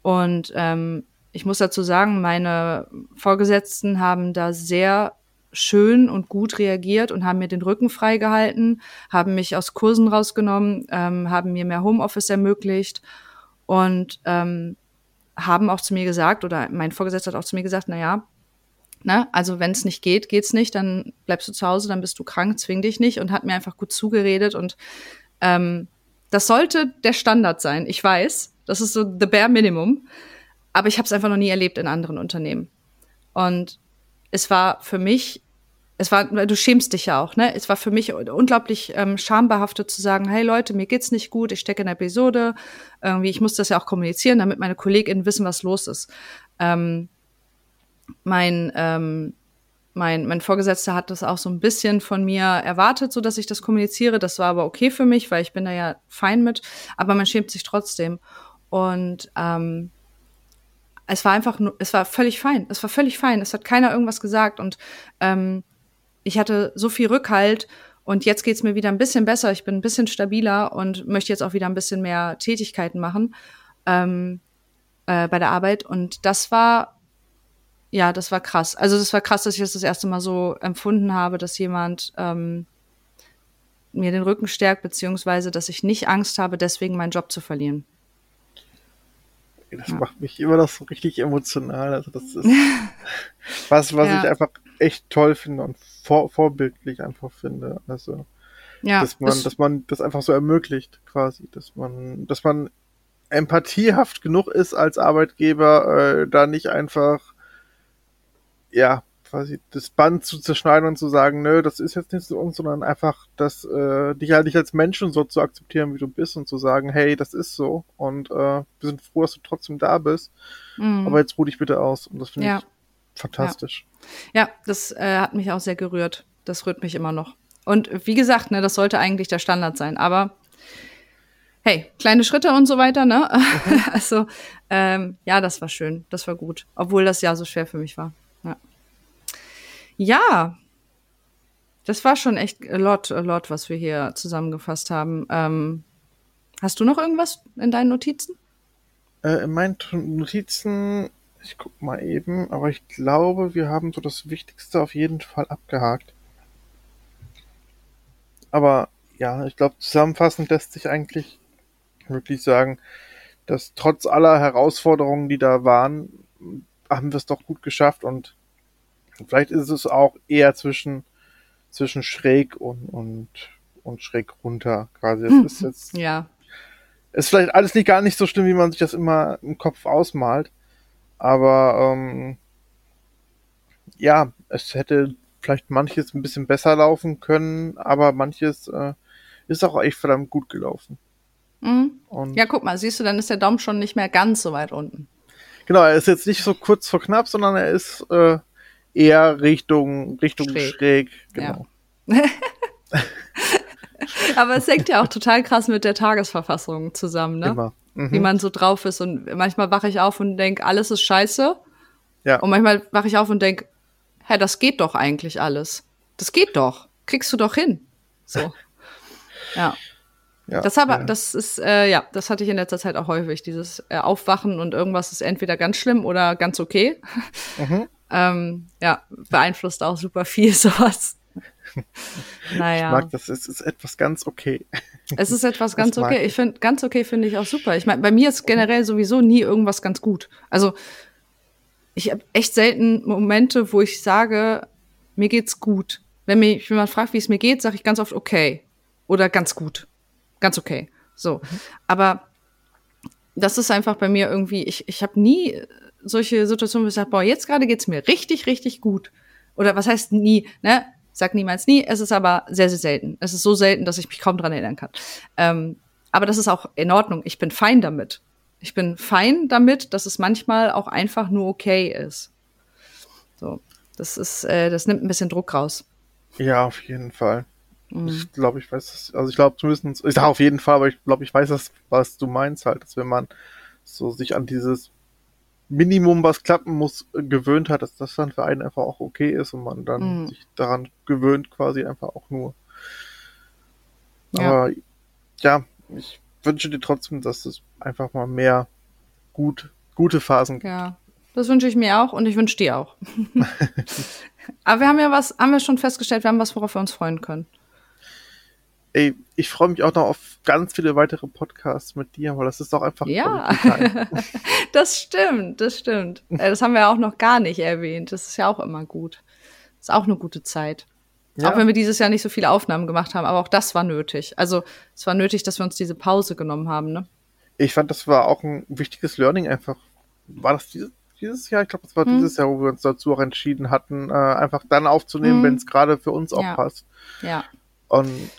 Und ähm, ich muss dazu sagen, meine Vorgesetzten haben da sehr schön und gut reagiert und haben mir den Rücken freigehalten, haben mich aus Kursen rausgenommen, ähm, haben mir mehr Homeoffice ermöglicht und ähm, haben auch zu mir gesagt, oder mein Vorgesetzter hat auch zu mir gesagt, na ja, ne, also wenn es nicht geht, geht's nicht, dann bleibst du zu Hause, dann bist du krank, zwing dich nicht und hat mir einfach gut zugeredet und ähm, das sollte der Standard sein. Ich weiß, das ist so the bare minimum, aber ich habe es einfach noch nie erlebt in anderen Unternehmen. Und es war für mich, es war, du schämst dich ja auch, ne? Es war für mich unglaublich ähm, schambehaftet zu sagen, hey Leute, mir geht's nicht gut, ich stecke in der Episode, irgendwie, ich muss das ja auch kommunizieren, damit meine KollegInnen wissen, was los ist. Ähm, mein, ähm, mein, mein Vorgesetzter hat das auch so ein bisschen von mir erwartet, so dass ich das kommuniziere. Das war aber okay für mich, weil ich bin da ja fein mit. Aber man schämt sich trotzdem. Und ähm, es war einfach nur, es war völlig fein. Es war völlig fein. Es hat keiner irgendwas gesagt und ähm, ich hatte so viel Rückhalt und jetzt geht's mir wieder ein bisschen besser. Ich bin ein bisschen stabiler und möchte jetzt auch wieder ein bisschen mehr Tätigkeiten machen ähm, äh, bei der Arbeit. Und das war, ja, das war krass. Also das war krass, dass ich das das erste Mal so empfunden habe, dass jemand ähm, mir den Rücken stärkt, beziehungsweise dass ich nicht Angst habe, deswegen meinen Job zu verlieren. Das ja. macht mich immer noch so richtig emotional. Also das ist *laughs* was, was ja. ich einfach echt toll finde und vor, vorbildlich einfach finde. Also ja, dass man, das dass man das einfach so ermöglicht, quasi, dass man, dass man empathiehaft genug ist als Arbeitgeber, äh, da nicht einfach ja quasi das Band zu zerschneiden und zu sagen, nö, das ist jetzt nicht so uns, sondern einfach das, äh, dich halt nicht als Menschen so zu akzeptieren, wie du bist und zu sagen, hey, das ist so und äh, wir sind froh, dass du trotzdem da bist, mhm. aber jetzt ruh dich bitte aus und das finde ja. ich fantastisch. Ja, ja das äh, hat mich auch sehr gerührt. Das rührt mich immer noch. Und wie gesagt, ne, das sollte eigentlich der Standard sein, aber hey, kleine Schritte und so weiter, ne? Mhm. *laughs* also, ähm, ja, das war schön, das war gut, obwohl das ja so schwer für mich war. Ja. Ja, das war schon echt a lot, a lot, was wir hier zusammengefasst haben. Ähm, hast du noch irgendwas in deinen Notizen? Äh, in meinen Notizen, ich guck mal eben, aber ich glaube, wir haben so das Wichtigste auf jeden Fall abgehakt. Aber ja, ich glaube, zusammenfassend lässt sich eigentlich wirklich sagen, dass trotz aller Herausforderungen, die da waren, haben wir es doch gut geschafft und Vielleicht ist es auch eher zwischen, zwischen schräg und, und, und schräg runter quasi. Es ist jetzt. Ja. Ist vielleicht alles nicht gar nicht so schlimm, wie man sich das immer im Kopf ausmalt. Aber ähm, ja, es hätte vielleicht manches ein bisschen besser laufen können, aber manches äh, ist auch echt verdammt gut gelaufen. Mhm. ja, guck mal, siehst du, dann ist der Daumen schon nicht mehr ganz so weit unten. Genau, er ist jetzt nicht so kurz vor knapp, sondern er ist äh, eher Richtung, Richtung schräg, schräg genau. Ja. *laughs* *laughs* Aber es hängt ja auch total krass mit der Tagesverfassung zusammen, ne? Immer. Mhm. Wie man so drauf ist. Und manchmal wache ich auf und denke, alles ist scheiße. Ja. Und manchmal wache ich auf und denke, hä, das geht doch eigentlich alles. Das geht doch. Kriegst du doch hin. So. *laughs* ja. Ja, das aber, ja. das ist, äh, ja, das hatte ich in letzter Zeit auch häufig, dieses äh, Aufwachen und irgendwas ist entweder ganz schlimm oder ganz okay. Mhm. *laughs* ähm, ja, beeinflusst auch super viel sowas. Naja. Ich mag das, es ist etwas ganz okay. Es ist etwas *laughs* ganz okay. Ich finde, ganz okay finde ich auch super. Ich meine, bei mir ist generell sowieso nie irgendwas ganz gut. Also, ich habe echt selten Momente, wo ich sage, mir geht's gut. Wenn mich jemand fragt, wie es mir geht, sage ich ganz oft okay oder ganz gut ganz okay. So. Mhm. Aber das ist einfach bei mir irgendwie, ich, ich habe nie solche Situationen, wo ich sage, boah, jetzt gerade geht's mir richtig, richtig gut. Oder was heißt nie, ne? Sag niemals nie, es ist aber sehr, sehr selten. Es ist so selten, dass ich mich kaum dran erinnern kann. Ähm, aber das ist auch in Ordnung. Ich bin fein damit. Ich bin fein damit, dass es manchmal auch einfach nur okay ist. So, das ist, äh, das nimmt ein bisschen Druck raus. Ja, auf jeden Fall. Mhm. Ich glaube, ich weiß das, also ich glaube zumindest, ich sage auf jeden Fall, aber ich glaube, ich weiß das, was du meinst halt, dass wenn man so sich an dieses Minimum, was klappen muss, gewöhnt hat, dass das dann für einen einfach auch okay ist und man dann mhm. sich daran gewöhnt, quasi einfach auch nur. Ja. Aber ja, ich wünsche dir trotzdem, dass es einfach mal mehr gut, gute Phasen gibt. Ja, das wünsche ich mir auch und ich wünsche dir auch. *laughs* Aber wir haben ja was, haben wir schon festgestellt, wir haben was, worauf wir uns freuen können. Ey, ich freue mich auch noch auf ganz viele weitere Podcasts mit dir, weil das ist doch einfach. Ja, *laughs* das stimmt, das stimmt. Äh, das haben wir auch noch gar nicht erwähnt. Das ist ja auch immer gut. Das ist auch eine gute Zeit. Ja. Auch wenn wir dieses Jahr nicht so viele Aufnahmen gemacht haben, aber auch das war nötig. Also es war nötig, dass wir uns diese Pause genommen haben, ne? Ich fand, das war auch ein wichtiges Learning einfach. War das dieses, dieses Jahr? Ich glaube, das war hm. dieses Jahr, wo wir uns dazu auch entschieden hatten, äh, einfach dann aufzunehmen, hm. wenn es gerade für uns auch ja. passt. Ja. Und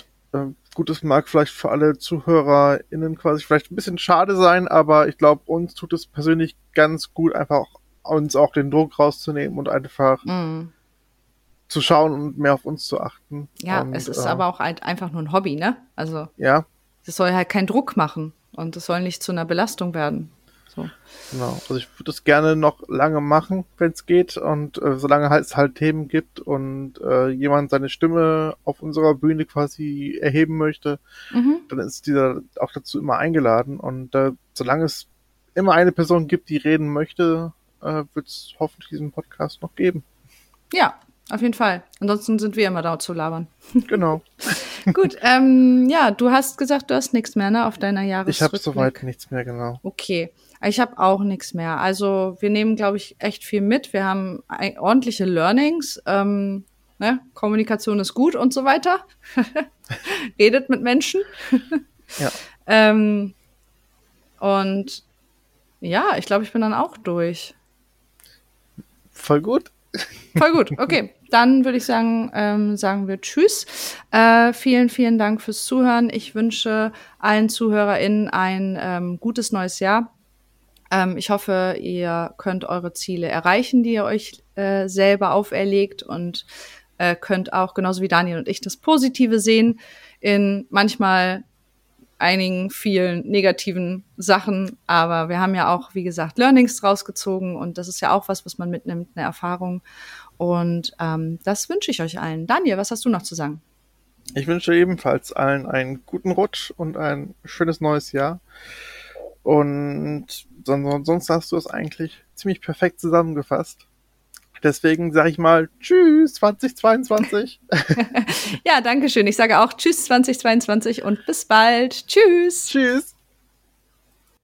gut, es mag vielleicht für alle ZuhörerInnen quasi vielleicht ein bisschen schade sein, aber ich glaube, uns tut es persönlich ganz gut, einfach uns auch den Druck rauszunehmen und einfach mm zu schauen und mehr auf uns zu achten. Ja, und, es ist äh, aber auch ein, einfach nur ein Hobby, ne? Also ja. es soll halt keinen Druck machen und es soll nicht zu einer Belastung werden. So. Genau, also ich würde es gerne noch lange machen, wenn es geht und äh, solange es halt Themen gibt und äh, jemand seine Stimme auf unserer Bühne quasi erheben möchte, mhm. dann ist dieser auch dazu immer eingeladen und äh, solange es immer eine Person gibt, die reden möchte, äh, wird es hoffentlich diesen Podcast noch geben. Ja, auf jeden Fall. Ansonsten sind wir immer da zu labern. *laughs* Genau. Gut, ähm, ja, du hast gesagt, du hast nichts mehr, ne, auf deiner Jahresrückblick. Ich habe soweit nichts mehr, genau. Okay, ich habe auch nichts mehr. Also wir nehmen, glaube ich, echt viel mit. Wir haben ordentliche Learnings. Ähm, ne? Kommunikation ist gut und so weiter. *laughs* Redet mit Menschen. *laughs* ja. Ähm, und ja, ich glaube, ich bin dann auch durch. Voll gut. Voll gut. Okay, dann würde ich sagen, ähm, sagen wir Tschüss. Äh, vielen, vielen Dank fürs Zuhören. Ich wünsche allen ZuhörerInnen ein ähm, gutes neues Jahr. Ähm, ich hoffe, ihr könnt eure Ziele erreichen, die ihr euch äh, selber auferlegt und äh, könnt auch genauso wie Daniel und ich das Positive sehen in manchmal einigen vielen negativen Sachen, aber wir haben ja auch, wie gesagt, Learnings draus gezogen und das ist ja auch was, was man mitnimmt, eine Erfahrung. Und ähm, das wünsche ich euch allen. Daniel, was hast du noch zu sagen? Ich wünsche ebenfalls allen einen guten Rutsch und ein schönes neues Jahr. Und sonst hast du es eigentlich ziemlich perfekt zusammengefasst. Deswegen sage ich mal Tschüss 2022. *laughs* ja, danke schön. Ich sage auch Tschüss 2022 und bis bald. Tschüss. Tschüss.